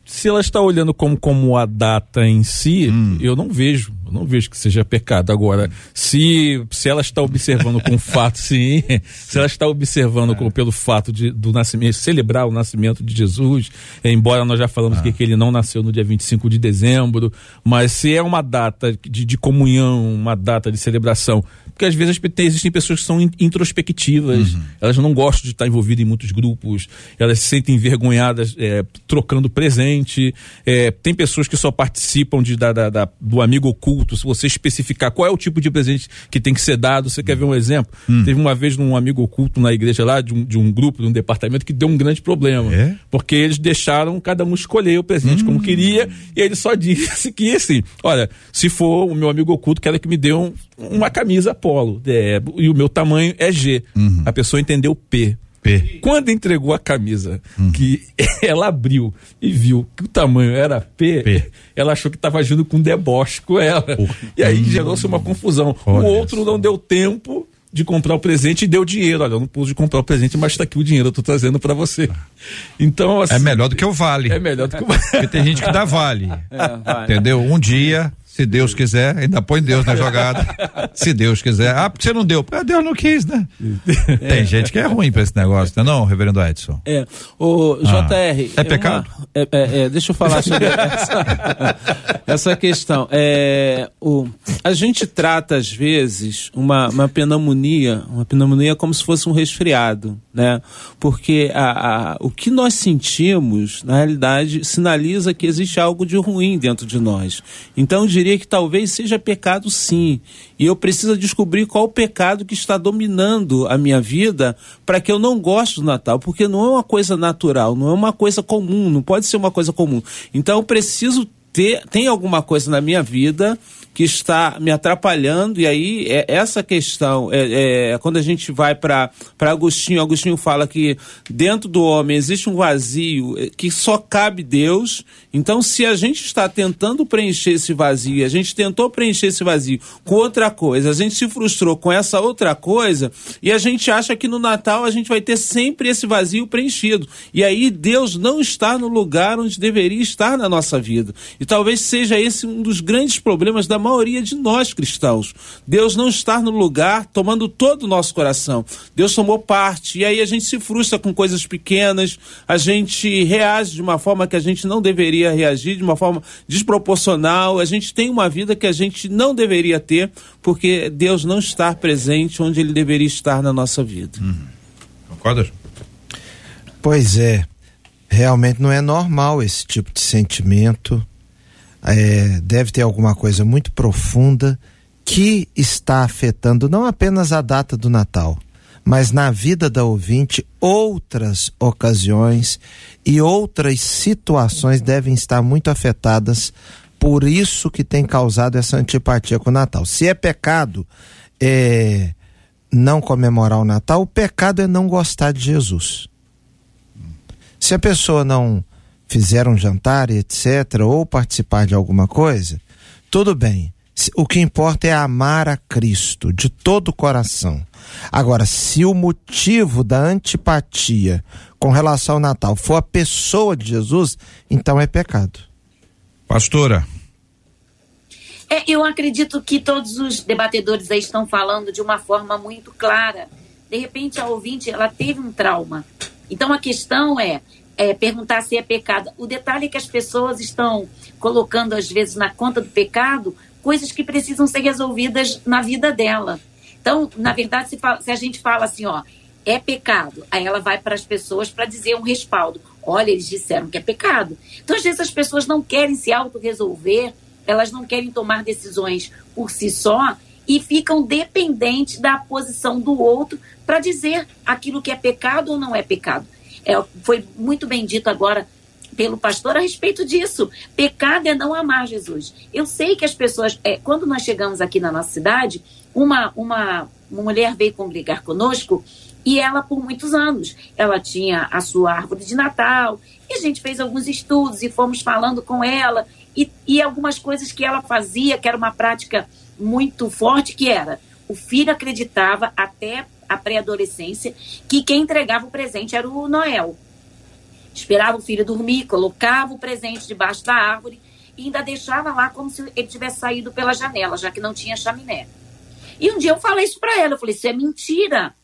Speaker 5: Se ela está olhando como, como a data em si, eu não vejo. Eu não vejo que seja pecado. Agora, se, se ela está observando com o fato, sim, se ela está observando com, pelo fato de, do nascimento, celebrar o nascimento de Jesus, embora nós já falamos que, que ele não nasceu no dia 25 de dezembro, mas se é uma data de, de comunhão, uma data de celebração, porque às vezes tem- existem pessoas que são in- introspectivas, elas não gostam de estar envolvidas em muitos grupos, elas se sentem envergonhadas é, trocando presente. é, tem pessoas que só participam de, da, da- da- do amigo oculto. Se você especificar qual é o tipo de presente que tem que ser dado, você quer ver um exemplo? Teve uma vez um amigo oculto na igreja lá, de um, de um grupo, de um departamento, que deu um grande problema.
Speaker 1: É?
Speaker 5: Porque eles deixaram cada um escolher o presente como queria, e ele só (laughs) disse que assim, olha, se for o meu amigo oculto, quero que me dê um- uma camisa polo. é, e o meu tamanho é G. A pessoa entendeu P.
Speaker 1: P.
Speaker 5: Quando entregou a camisa, que (laughs) ela abriu e viu que o tamanho era P,
Speaker 1: P.
Speaker 5: ela achou que estava agindo com deboche com ela. E aí gerou-se uma confusão.
Speaker 1: Olha
Speaker 5: o outro
Speaker 1: só.
Speaker 5: não deu tempo de comprar o presente e deu dinheiro. Olha, eu não pude comprar o presente, mas está aqui o dinheiro, eu tô trazendo para você. Então, assim,
Speaker 1: É melhor do que o vale.
Speaker 5: é melhor do que o
Speaker 1: Porque tem gente que dá vale. Entendeu? Um dia, se Deus quiser, ainda põe Deus na jogada. Se Deus quiser. Ah, porque você não deu. Ah, Deus não quis, né? Tem gente que é ruim pra esse negócio, não, é não reverendo Edson?
Speaker 4: É, o JR.
Speaker 1: É pecado?
Speaker 4: uma- é- é- é, deixa eu falar sobre (laughs) essa, essa questão. É, o, a gente trata, às vezes, uma, uma pneumonia, uma pneumonia como se fosse um resfriado, né? Porque a, a- o que nós sentimos, na realidade, sinaliza que existe algo de ruim dentro de nós. Então, eu diria que talvez seja pecado, sim. E eu preciso descobrir qual o pecado que está dominando a minha vida para que eu não goste do Natal, porque não é uma coisa natural, não é uma coisa comum, não pode ser uma coisa comum. Então eu preciso ter, tem alguma coisa na minha vida que está me atrapalhando, e aí é essa questão, é, é, quando a gente vai para Agostinho, Agostinho fala que dentro do homem existe um vazio eh, que só cabe Deus, então se a gente está tentando preencher esse vazio, a gente tentou preencher esse vazio com outra coisa, a gente se frustrou com essa outra coisa, e a gente acha que no Natal a gente vai ter sempre esse vazio preenchido, e aí Deus não está no lugar onde deveria estar na nossa vida. E talvez seja esse um dos grandes problemas da maioria de nós cristãos. Deus não estar no lugar tomando todo o nosso coração. Deus tomou parte. E aí a gente se frustra com coisas pequenas, a gente reage de uma forma que a gente não deveria reagir, de uma forma desproporcional. A gente tem uma vida que a gente não deveria ter, porque Deus não está presente onde ele deveria estar na nossa vida.
Speaker 1: Uhum. Concorda?
Speaker 2: Pois é, realmente não é normal esse tipo de sentimento. É, deve ter alguma coisa muito profunda que está afetando não apenas a data do Natal, mas na vida da ouvinte outras ocasiões e outras situações devem estar muito afetadas por isso que tem causado essa antipatia com o Natal. Se é pecado é, não comemorar o Natal, o pecado é não gostar de Jesus. Se a pessoa não fizer um jantar, etc., ou participar de alguma coisa, tudo bem. O que importa é amar a Cristo de todo o coração. Agora, se o motivo da antipatia com relação ao Natal for a pessoa de Jesus, então é pecado.
Speaker 1: Pastora.
Speaker 3: É, eu acredito que todos os debatedores aí estão falando de uma forma muito clara. De repente, a ouvinte ela teve um trauma então a questão é, é, perguntar se é pecado. O detalhe é que as pessoas estão colocando, às vezes, na conta do pecado, coisas que precisam ser resolvidas na vida dela. Então, na verdade, se, fala, se a gente fala assim, ó, é pecado, aí ela vai para as pessoas para dizer um respaldo. Olha, eles disseram que é pecado. Então, às vezes, as pessoas não querem se autorresolver, elas não querem tomar decisões por si só e ficam dependentes da posição do outro para dizer aquilo que é pecado ou não é pecado. É, foi muito bem dito agora pelo pastor a respeito disso. Pecado é não amar Jesus. Eu sei que as pessoas, é, quando nós chegamos aqui na nossa cidade, uma, uma, uma mulher veio congregar conosco e ela, por muitos anos, ela tinha a sua árvore de Natal e a gente fez alguns estudos e fomos falando com ela e, e algumas coisas que ela fazia, que era uma prática muito forte, que era o filho acreditava até a pré-adolescência, que quem entregava o presente era o Noel. Esperava o filho dormir, colocava o presente debaixo da árvore e ainda deixava lá como se ele tivesse saído pela janela, já que não tinha chaminé. E um dia eu falei isso para ela, eu falei, isso é mentira.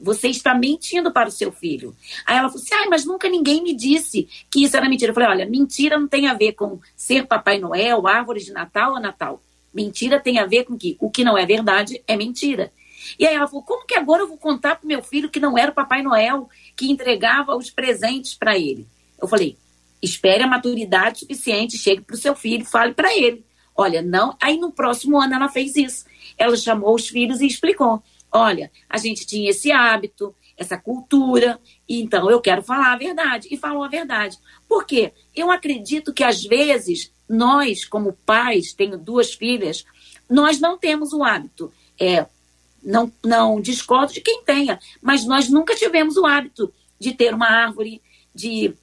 Speaker 3: Você está mentindo para o seu filho. Aí ela falou assim: mas nunca ninguém me disse que isso era mentira. Eu falei: olha, mentira não tem a ver com ser Papai Noel, árvore de Natal ou Natal. Mentira tem a ver com que o que não é verdade é mentira. E aí ela falou: como que agora eu vou contar para meu filho que não era o Papai Noel que entregava os presentes para ele? Eu falei: espere a maturidade suficiente, chegue para o seu filho, fale para ele. Olha, não. Aí no próximo ano ela fez isso. Ela chamou os filhos e explicou: olha, a gente tinha esse hábito, essa cultura, então eu quero falar a verdade. E falou a verdade. Por quê? Eu acredito que às vezes nós, como pais, tenho duas filhas, nós não temos o hábito. É, não, não discordo de quem tenha, mas nós nunca tivemos o hábito de ter uma árvore, de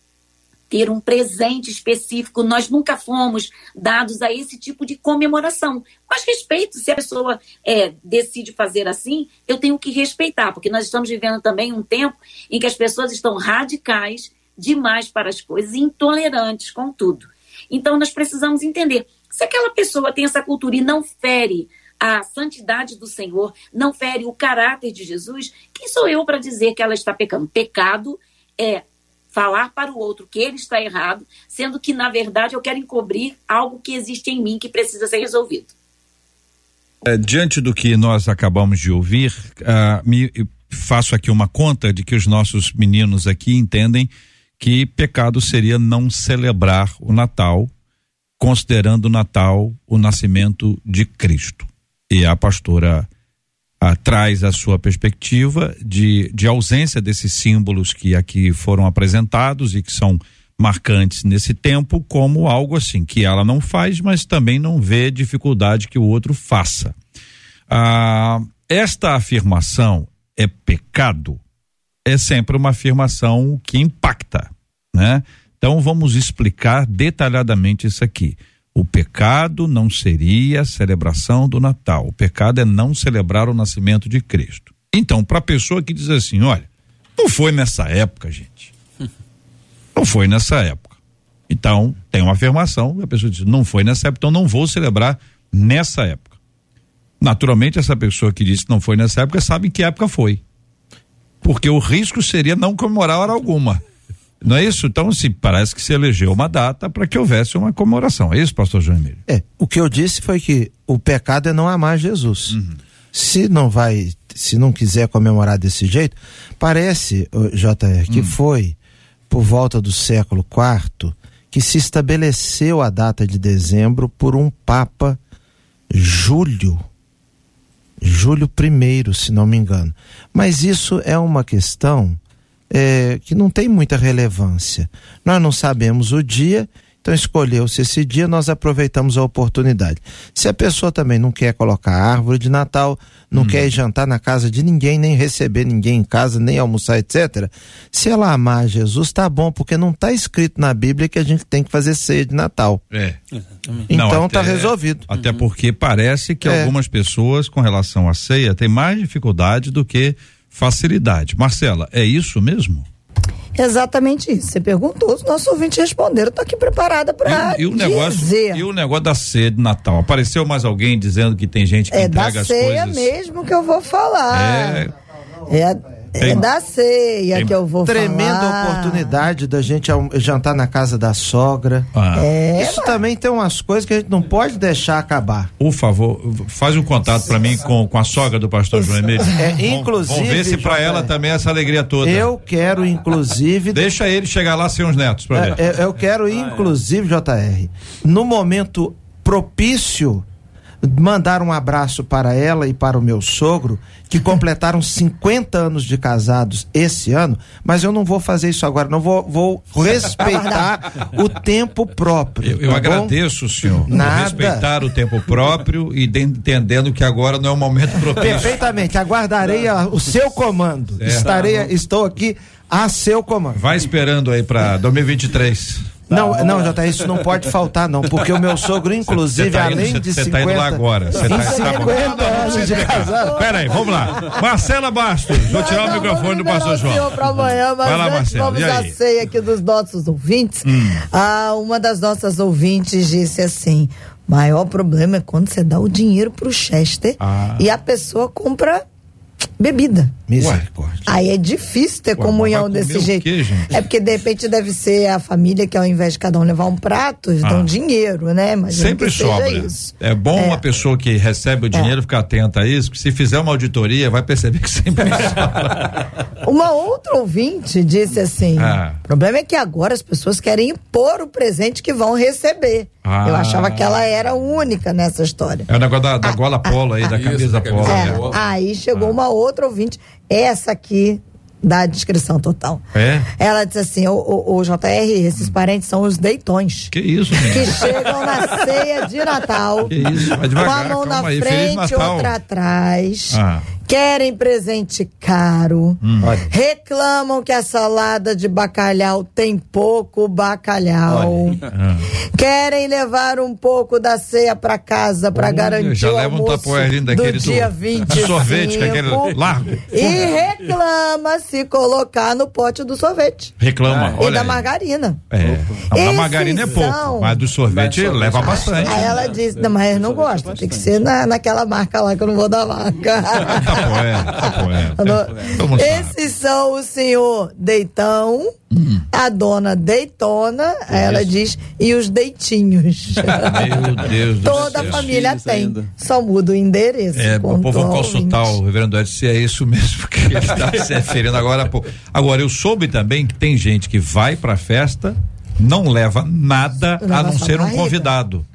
Speaker 3: ter um presente específico. Nós nunca fomos dados a esse tipo de comemoração. Mas respeito, se a pessoa é, decide fazer assim, eu tenho que respeitar, porque nós estamos vivendo também um tempo em que as pessoas estão radicais demais para as coisas, intolerantes com tudo. Então nós precisamos entender. Se aquela pessoa tem essa cultura e não fere a santidade do Senhor, não fere o caráter de Jesus, quem sou eu para dizer que ela está pecando? Pecado é falar para o outro que ele está errado, sendo que, na verdade, eu quero encobrir algo que existe em mim que precisa ser resolvido.
Speaker 1: É, diante do que nós acabamos de ouvir, uh, me, faço aqui uma conta de que os nossos meninos aqui entendem que pecado seria não celebrar o Natal, considerando o Natal o nascimento de Cristo. E a pastora a, traz a sua perspectiva de, de ausência desses símbolos que aqui foram apresentados e que são marcantes nesse tempo como algo assim que ela não faz, mas também não vê dificuldade que o outro faça. Ah, esta afirmação é pecado é sempre uma afirmação que impacta, né? Então vamos explicar detalhadamente isso aqui. O pecado não seria a celebração do Natal. O pecado é não celebrar o nascimento de Cristo. Então, para a pessoa que diz assim, olha, não foi nessa época, gente. (laughs) Não foi nessa época. Então, tem uma afirmação, a pessoa diz, não foi nessa época, então não vou celebrar nessa época. Naturalmente, essa pessoa que disse não foi nessa época sabe que época foi. Porque o risco seria não comemorar hora alguma. Não é isso? Então, se parece que se elegeu uma data para que houvesse uma comemoração. É isso, pastor João Emílio?
Speaker 2: É, o que eu disse foi que o pecado é não amar Jesus.
Speaker 1: Uhum.
Speaker 2: Se não vai, se não quiser comemorar desse jeito, parece, JR, que foi por volta do século IV que se estabeleceu a data de dezembro por um Papa Júlio. Júlio I, se não me engano. Mas isso é uma questão é, que não tem muita relevância. Nós não sabemos o dia, então escolheu-se esse dia, nós aproveitamos a oportunidade. Se a pessoa também não quer colocar árvore de Natal, não quer ir jantar na casa de ninguém, nem receber ninguém em casa, nem almoçar, etc. Se ela amar Jesus, tá bom, porque não está escrito na Bíblia que a gente tem que fazer ceia de Natal.
Speaker 1: É.
Speaker 2: Então
Speaker 1: Não,
Speaker 2: tá
Speaker 1: até-
Speaker 2: resolvido.
Speaker 1: Até porque parece que
Speaker 2: É.
Speaker 1: algumas pessoas, com relação à ceia, têm mais dificuldade do que facilidade. Marcela, é isso mesmo?
Speaker 6: Exatamente isso. Você perguntou, os nossos ouvintes responderam. Estou aqui preparada para
Speaker 1: E, o negócio,
Speaker 6: dizer.
Speaker 1: e o negócio da ceia de Natal? Apareceu mais alguém dizendo que tem gente que
Speaker 6: É da
Speaker 1: entrega as
Speaker 6: ceia
Speaker 1: coisas?
Speaker 6: mesmo que eu vou falar.
Speaker 1: É,
Speaker 6: É, é
Speaker 1: Tem-
Speaker 6: da ceia
Speaker 1: tem
Speaker 6: que eu vou
Speaker 2: Tremenda
Speaker 6: falar.
Speaker 2: oportunidade da gente jantar na casa da sogra.
Speaker 1: ah,
Speaker 6: É,
Speaker 2: Isso também tem umas coisas que a gente não pode deixar acabar.
Speaker 1: Por favor, faz um contato para mim com, com a sogra do pastor João Emílio.
Speaker 2: É,
Speaker 1: Vamos-
Speaker 2: inclusive,
Speaker 1: Vamos ver se para ela também é essa alegria toda.
Speaker 2: Eu quero, inclusive,
Speaker 1: Deixa ele chegar lá sem os netos para ver.
Speaker 2: É, é, eu quero, inclusive, JR, no momento propício, mandar um abraço para ela e para o meu sogro, que completaram 50 anos de casados esse ano, mas eu não vou fazer isso agora, não vou, vou (laughs) respeitar o tempo próprio.
Speaker 1: Eu, eu
Speaker 2: tá bom?
Speaker 1: agradeço, senhor,
Speaker 2: Nada.
Speaker 1: respeitar o tempo próprio e de- entendendo que agora não é o momento propício.
Speaker 2: Perfeitamente, aguardarei a- o seu comando.
Speaker 1: É.
Speaker 2: Estarei, estou aqui a seu comando.
Speaker 1: Vai esperando aí para 2023.
Speaker 2: Não, não, JR, isso não pode faltar, não, porque o meu sogro, inclusive,
Speaker 1: Você tá indo-
Speaker 2: além
Speaker 1: você-
Speaker 2: de
Speaker 1: você
Speaker 2: 50...
Speaker 1: tá indo lá agora. Você tá, tá bom.
Speaker 2: 50 anos de casado.
Speaker 1: Pera aí, vamos lá. Marcela Bastos, vou tirar o microfone do pastor João.
Speaker 6: para amanhã, mas
Speaker 1: Vai lá,
Speaker 6: antes
Speaker 1: Marcelo,
Speaker 6: vamos
Speaker 1: e
Speaker 6: à
Speaker 1: aí? Hum.
Speaker 6: ceia aqui dos nossos ouvintes. Ah, uma das nossas ouvintes disse assim: maior problema é quando você dá o dinheiro pro Chester
Speaker 1: Ah.
Speaker 6: e a pessoa compra bebida.
Speaker 2: Misericórdia.
Speaker 6: Aí é difícil ter
Speaker 1: Ué,
Speaker 6: comunhão desse jeito.
Speaker 1: quê?
Speaker 6: É porque de repente deve ser a família que ao invés de cada um levar um prato, eles
Speaker 1: Ah.
Speaker 6: dão dinheiro, né? Imagino
Speaker 1: Sempre sobra.
Speaker 6: isso.
Speaker 1: É bom
Speaker 6: É.
Speaker 1: uma pessoa que recebe o dinheiro ficar atenta a isso, porque se fizer uma auditoria, vai perceber que sempre (laughs) sobra.
Speaker 6: Uma outra ouvinte disse assim:
Speaker 1: Ah.
Speaker 6: o problema é que agora as pessoas querem impor o presente que vão receber.
Speaker 1: Ah.
Speaker 6: Eu achava que ela era única nessa história.
Speaker 1: É o negócio da, da gola polo aí, da
Speaker 5: Isso,
Speaker 1: camisa
Speaker 5: da
Speaker 1: polo.
Speaker 6: É,
Speaker 5: polo.
Speaker 6: aí chegou uma outra ouvinte, essa aqui dá a descrição total.
Speaker 1: É?
Speaker 6: Ela disse assim: o, o, o JR, esses parentes são os deitões.
Speaker 1: Que isso,
Speaker 6: Que
Speaker 1: menino?
Speaker 6: chegam na ceia de Natal.
Speaker 1: Que isso, vai
Speaker 6: Com a
Speaker 1: devagar,
Speaker 6: mão na
Speaker 1: aí.
Speaker 6: Frente, outra atrás.
Speaker 1: Ah.
Speaker 6: Querem presente caro.
Speaker 1: Hum.
Speaker 6: Reclamam que a salada de bacalhau tem pouco bacalhau.
Speaker 1: Ah.
Speaker 6: Querem levar um pouco da ceia para casa para
Speaker 1: Olha,
Speaker 6: garantir
Speaker 1: já
Speaker 6: o
Speaker 1: leva um
Speaker 6: almoço
Speaker 1: tapoerzinho
Speaker 6: do
Speaker 1: daquele do-
Speaker 6: dia
Speaker 1: de
Speaker 6: 25.
Speaker 1: sorvete, aquele largo.
Speaker 6: E reclama se colocar no pote do sorvete.
Speaker 1: Reclama,
Speaker 6: e
Speaker 1: olha
Speaker 6: da
Speaker 1: aí.
Speaker 6: margarina.
Speaker 1: É. Não, da
Speaker 6: Esses
Speaker 1: margarina é pouco,
Speaker 6: são-
Speaker 1: mas do sorvete leva bastante.
Speaker 6: Aí ela disse, não, mas não gosta, tem que ser na, naquela marca lá que eu não vou dar marca.
Speaker 1: Mundo sabe.
Speaker 6: Esses são o senhor Deitão, a dona Deitona, aí ela diz, e os Deitinhos.
Speaker 1: Meu Deus do
Speaker 6: Toda
Speaker 1: céu.
Speaker 6: a família
Speaker 4: Filhos
Speaker 6: tem,
Speaker 4: ainda.
Speaker 6: só muda o endereço.
Speaker 1: É, pô,
Speaker 6: ao
Speaker 1: consultar
Speaker 6: ouvinte.
Speaker 1: o reverendo Edson se é isso mesmo que ele está (laughs) se referindo agora. Pô. Agora, eu soube também que tem gente que vai pra festa, não leva nada
Speaker 6: Leva
Speaker 1: a não ser um
Speaker 6: barriga.
Speaker 1: convidado.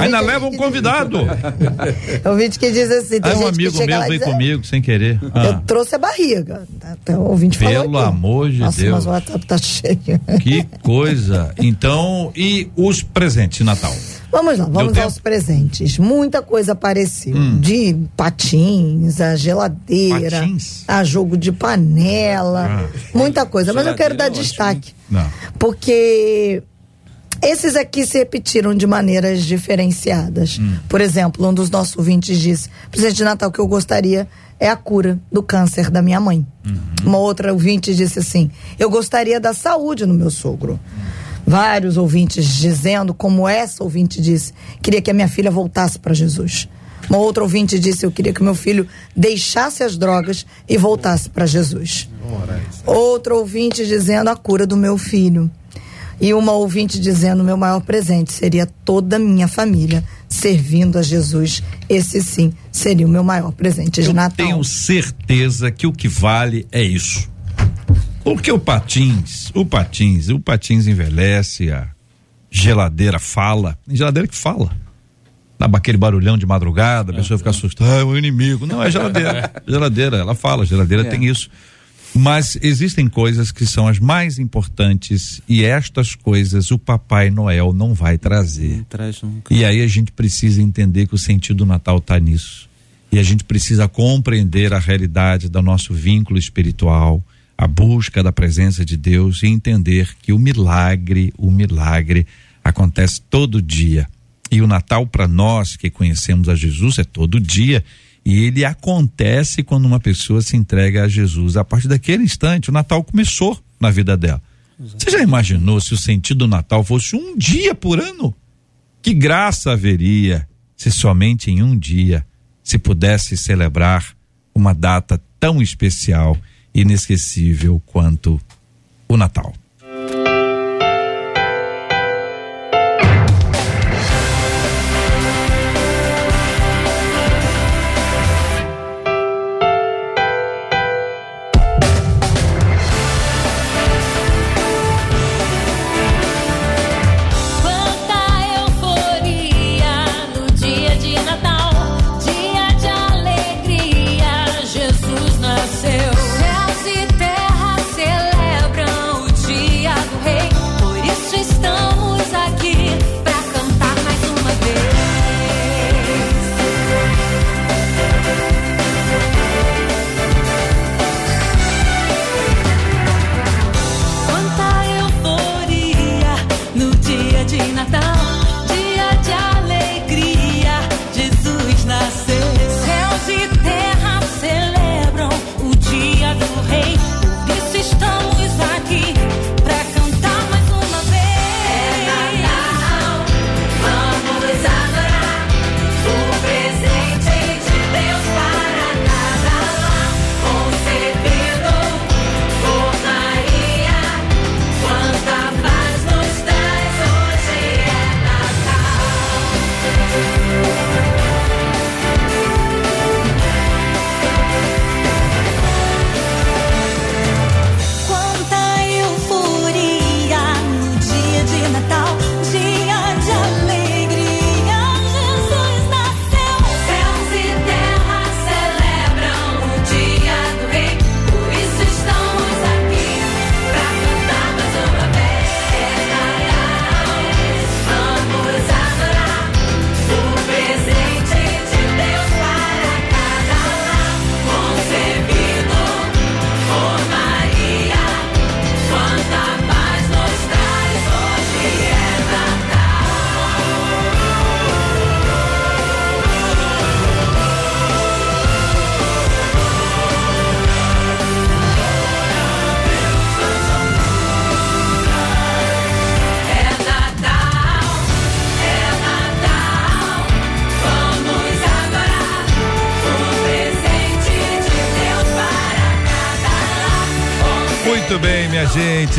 Speaker 1: Ainda
Speaker 6: aqui
Speaker 1: leva um
Speaker 6: que-
Speaker 1: convidado.
Speaker 6: Ouvinte que diz assim, tem
Speaker 1: Aí um
Speaker 6: gente
Speaker 1: amigo
Speaker 6: que chega
Speaker 1: meu veio
Speaker 6: diz,
Speaker 1: comigo sem querer.
Speaker 6: eu
Speaker 1: Ah,
Speaker 6: trouxe a barriga. Então, o ouvinte
Speaker 1: Pelo amor de
Speaker 6: Nossa,
Speaker 1: Deus.
Speaker 6: mas o WhatsApp tá cheio.
Speaker 1: que coisa. Então, e os presentes de Natal?
Speaker 6: Vamos lá, vamos aos presentes. Muita coisa apareceu. De patins, a geladeira,
Speaker 1: Patins?
Speaker 6: a jogo de panela, muita coisa. Mas eu quero dar
Speaker 4: é
Speaker 6: destaque.
Speaker 1: Não.
Speaker 6: Porque esses aqui se repetiram de maneiras diferenciadas. Por exemplo, um dos nossos ouvintes disse: presente de Natal que eu gostaria é a cura do câncer da minha mãe. Uma outra ouvinte disse assim: Eu gostaria da saúde no meu sogro. Vários ouvintes dizendo, como essa ouvinte disse, queria que a minha filha voltasse para Jesus. Uma outra ouvinte disse: Eu queria que meu filho deixasse as drogas e voltasse para Jesus. Outra ouvinte dizendo a cura do meu filho. E uma ouvinte dizendo: meu maior presente seria toda a minha família servindo a Jesus. Esse sim seria o meu maior presente de
Speaker 1: Eu
Speaker 6: Natal.
Speaker 1: tenho certeza que o que vale é isso. Porque o patins, o patins, o patins envelhece, a geladeira fala, tem geladeira que fala. Dá aquele barulhão de madrugada, a pessoa fica assustada, ah, é o inimigo. Não, é geladeira. (laughs) geladeira, ela fala, geladeira
Speaker 4: É.
Speaker 1: tem isso. Mas existem coisas que são as mais importantes e estas coisas o Papai Noel não vai trazer.
Speaker 4: Não traz nunca.
Speaker 1: E aí a gente precisa entender que o sentido do Natal está nisso. E a gente precisa compreender a realidade do nosso vínculo espiritual, a busca da presença de Deus e entender que o milagre, o milagre acontece todo dia. E o Natal para nós que conhecemos a Jesus é todo dia. E ele acontece quando uma pessoa se entrega a Jesus. A partir daquele instante, o Natal começou na vida dela. Você já imaginou se o sentido do Natal fosse um dia por ano? Que graça haveria se somente em um dia se pudesse celebrar uma data tão especial e inesquecível quanto o Natal.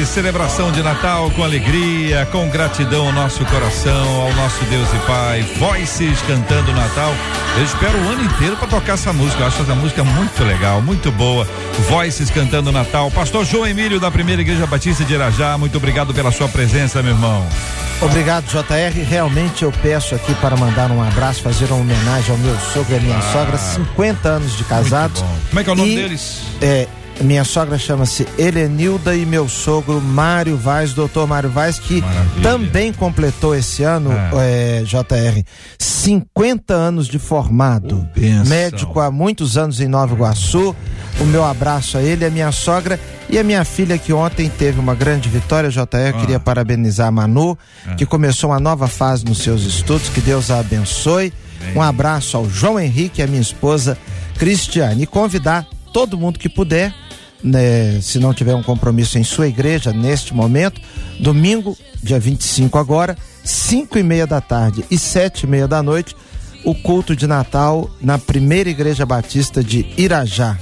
Speaker 1: Celebração de Natal com alegria, com gratidão ao nosso coração, ao nosso Deus e Pai. Voices cantando Natal. Eu espero o ano inteiro para tocar essa música. Eu acho essa música muito legal, muito boa. Voices cantando Natal. Pastor João Emílio da Primeira Igreja Batista de Irajá, muito obrigado pela sua presença, meu irmão.
Speaker 2: Obrigado, JR. Realmente eu peço aqui para mandar um abraço, fazer uma homenagem ao meu sogro e à minha sogra, 50 anos de casados.
Speaker 1: Como é que é o nome
Speaker 2: E,
Speaker 1: deles?
Speaker 2: É, minha sogra chama-se Helenilda e meu sogro Mário Vaz, doutor Mário Vaz, que
Speaker 1: Maravilha.
Speaker 2: também completou esse ano, é, JR, 50 anos de formado.
Speaker 1: Oh.
Speaker 2: Médico há muitos anos em Nova Iguaçu. O meu abraço a ele, a minha sogra e a minha filha que ontem teve uma grande vitória, JR.
Speaker 1: Ah.
Speaker 2: Queria parabenizar a Manu, que começou uma nova fase nos seus estudos. Que Deus a abençoe. Um abraço ao João Henrique e a minha esposa Cristiane. E convidar todo mundo que puder, né, se não tiver um compromisso em sua igreja neste momento, domingo, dia 25 agora, 5 e meia da tarde e sete e meia da noite, o culto de Natal na primeira igreja batista de Irajá.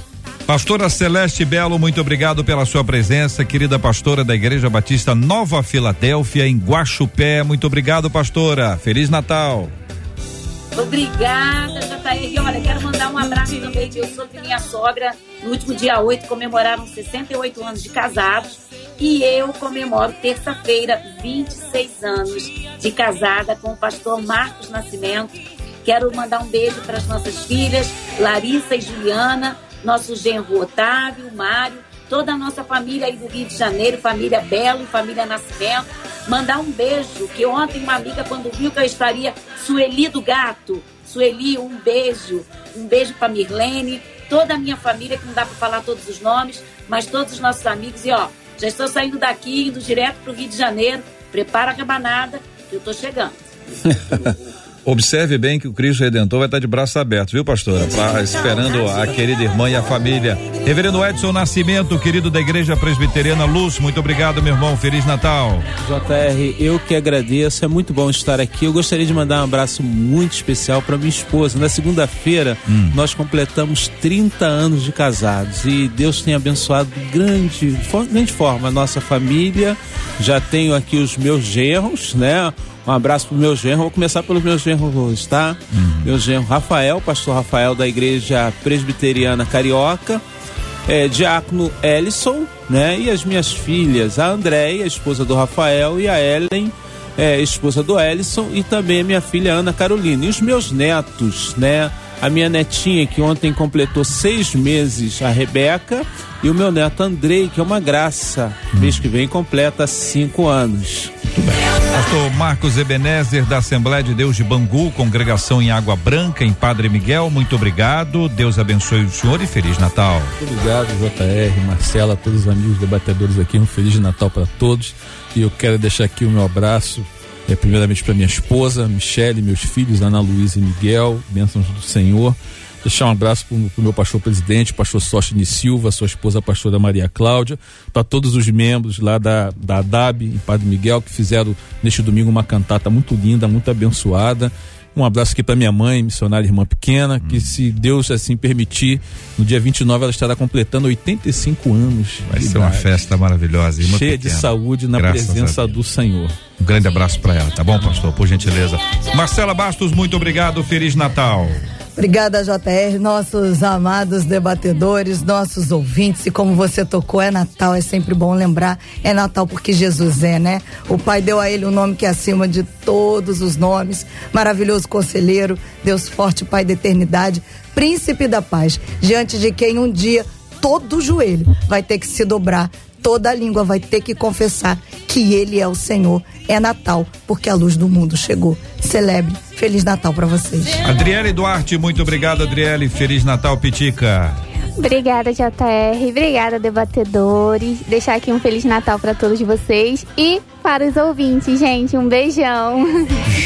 Speaker 1: Pastora Celeste Belo, muito obrigado pela sua presença, querida pastora da Igreja Batista Nova Filadélfia, em Guaxupé. Muito obrigado, pastora. Feliz Natal.
Speaker 3: Obrigada, JR. Olha, quero mandar um abraço também, que eu sou de minha sogra. No último dia 8 comemoraram 68 anos de casados. E eu comemoro terça-feira 26 anos de casada com o pastor Marcos Nascimento. Quero mandar um beijo para as nossas filhas, Larissa e Juliana nosso genro Otávio, Mário, toda a nossa família aí do Rio de Janeiro, família Belo, família Nascimento. Mandar um beijo, que ontem uma amiga, quando viu que eu estaria, Sueli do Gato, Sueli, um beijo, um beijo para Mirlene, toda a minha família, que não dá para falar todos os nomes, mas todos os nossos amigos. E ó, já estou saindo daqui, indo direto para o Rio de Janeiro. Prepara a cabanada, que eu estou chegando. (laughs)
Speaker 1: Observe bem que o Cristo Redentor vai estar de braços abertos, viu, pastora? Pra, esperando a querida irmã e a família. Reverendo Edson Nascimento, querido da Igreja Presbiteriana Luz, muito obrigado, meu irmão. Feliz Natal.
Speaker 4: JR, eu que agradeço, é muito bom estar aqui. Eu gostaria de mandar um abraço muito especial para minha esposa. Na segunda-feira, hum. nós completamos 30 anos de casados e Deus tem abençoado grande, grande forma a nossa família. Já tenho aqui os meus genros, né? Um abraço pro meu genro. Vou começar pelos meus genros tá? Uhum. Meu genro Rafael, pastor Rafael da Igreja Presbiteriana Carioca. É, Diácono Ellison, né? E as minhas filhas, a Andréia, esposa do Rafael, e a Ellen, é, esposa do Ellison, e também a minha filha Ana Carolina. E os meus netos, né? A minha netinha, que ontem completou seis meses, a Rebeca, e o meu neto Andrei, que é uma graça, uhum. mês que vem completa cinco anos.
Speaker 1: Pastor Marcos Ebenezer, da Assembleia de Deus de Bangu, congregação em Água Branca, em Padre Miguel, muito obrigado. Deus abençoe o senhor e Feliz Natal.
Speaker 5: Obrigado, JR, Marcela, todos os amigos debatedores aqui. Um Feliz Natal para todos. E eu quero deixar aqui o meu abraço, é, primeiramente para minha esposa, Michele, meus filhos, Ana Luísa e Miguel, bênçãos do Senhor. Deixar um abraço para o meu pastor presidente, pastor Sóstine Silva, sua esposa, a pastora Maria Cláudia, para todos os membros lá da, da ADAB, em Padre Miguel, que fizeram neste domingo uma cantata muito linda, muito abençoada. Um abraço aqui para minha mãe, missionária irmã pequena, hum. que se Deus assim permitir, no dia 29 ela estará completando 85 anos.
Speaker 1: Vai ser idade. uma festa maravilhosa,
Speaker 5: irmã cheia pequena. de saúde na Graças presença do Senhor.
Speaker 1: Um grande abraço para ela, tá bom, pastor? Por gentileza. Marcela Bastos, muito obrigado. Feliz Natal.
Speaker 6: Obrigada, JR, nossos amados debatedores, nossos ouvintes. E como você tocou, é Natal, é sempre bom lembrar. É Natal porque Jesus é, né? O Pai deu a ele um nome que é acima de todos os nomes. Maravilhoso conselheiro, Deus forte, Pai da eternidade, príncipe da paz, diante de quem um dia todo joelho vai ter que se dobrar toda a língua vai ter que confessar que ele é o Senhor. É Natal, porque a luz do mundo chegou. Celebre. Feliz Natal para vocês.
Speaker 1: Adriele Duarte, muito obrigado, Adriele. Feliz Natal, Pitica.
Speaker 8: Obrigada, JR. Obrigada, debatedores. Deixar aqui um Feliz Natal para todos vocês e para os ouvintes, gente. Um beijão.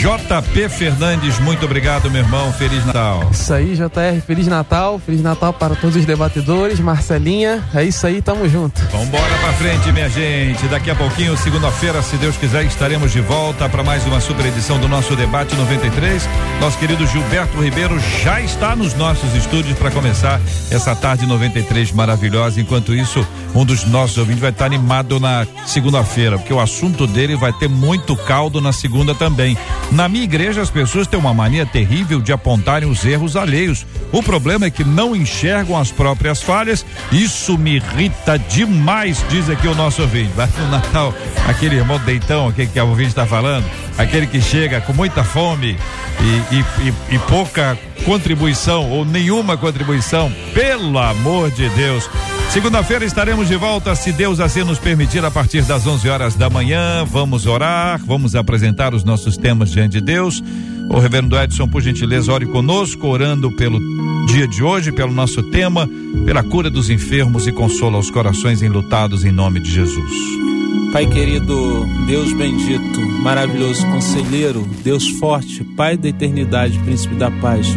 Speaker 1: JP Fernandes, muito obrigado, meu irmão. Feliz Natal.
Speaker 10: Isso aí, JR. Feliz Natal. Feliz Natal para todos os debatedores. Marcelinha, é isso aí, tamo junto.
Speaker 1: Vambora pra frente, minha gente. Daqui a pouquinho, segunda-feira, se Deus quiser, estaremos de volta para mais uma super edição do nosso Debate 93. Nosso querido Gilberto Ribeiro já está nos nossos estúdios para começar essa tarde 93 maravilhosa. Enquanto isso, um dos nossos ouvintes vai estar animado na segunda-feira, porque o assunto dele vai ter muito caldo na segunda também. Na minha igreja, as pessoas têm uma mania terrível de apontarem os erros alheios. O problema é que não enxergam as próprias falhas. Isso me irrita demais, diz aqui o nosso ouvinte. Vai no Natal, aquele irmão deitão, aquele que o ouvinte está falando, aquele que chega com muita fome e, e, e, e pouca contribuição ou nenhuma contribuição, pelo amor de Deus. Segunda-feira estaremos de volta, se Deus assim nos permitir, a partir das 11 horas da manhã. Vamos orar, vamos apresentar os nossos temas diante de Deus. O reverendo Edson, por gentileza, ore conosco, orando pelo dia de hoje, pelo nosso tema, pela cura dos enfermos e consola os corações enlutados em nome de Jesus.
Speaker 4: Pai querido, Deus bendito, maravilhoso conselheiro, Deus forte, Pai da eternidade, príncipe da paz.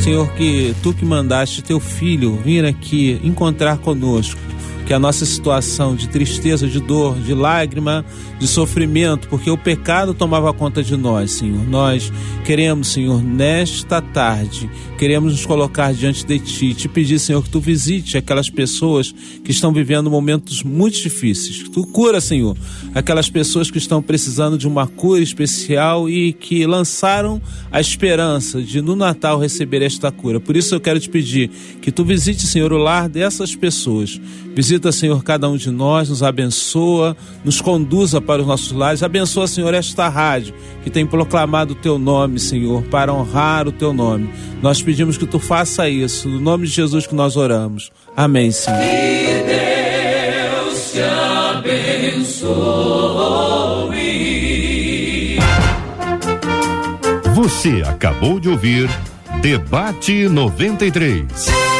Speaker 4: Senhor, que tu que mandaste teu filho vir aqui encontrar conosco, que a nossa situação de tristeza, de dor, de lágrima, de sofrimento, porque o pecado tomava conta de nós, Senhor. Nós queremos, Senhor, nesta tarde, queremos nos colocar diante de Ti, te pedir, Senhor, que Tu visite aquelas pessoas que estão vivendo momentos muito difíceis. Que Tu cura, Senhor, aquelas pessoas que estão precisando de uma cura especial e que lançaram a esperança de no Natal receber esta cura. Por isso eu quero te pedir que Tu visite, Senhor, o lar dessas pessoas. Visita, Senhor, cada um de nós, nos abençoa, nos conduza para os nossos lares. Abençoa, Senhor, esta rádio que tem proclamado o teu nome, Senhor, para honrar o teu nome. Nós pedimos que tu faça isso, no nome de Jesus que nós oramos. Amém, Senhor.
Speaker 7: Que Deus te abençoe.
Speaker 9: Você acabou de ouvir Debate 93.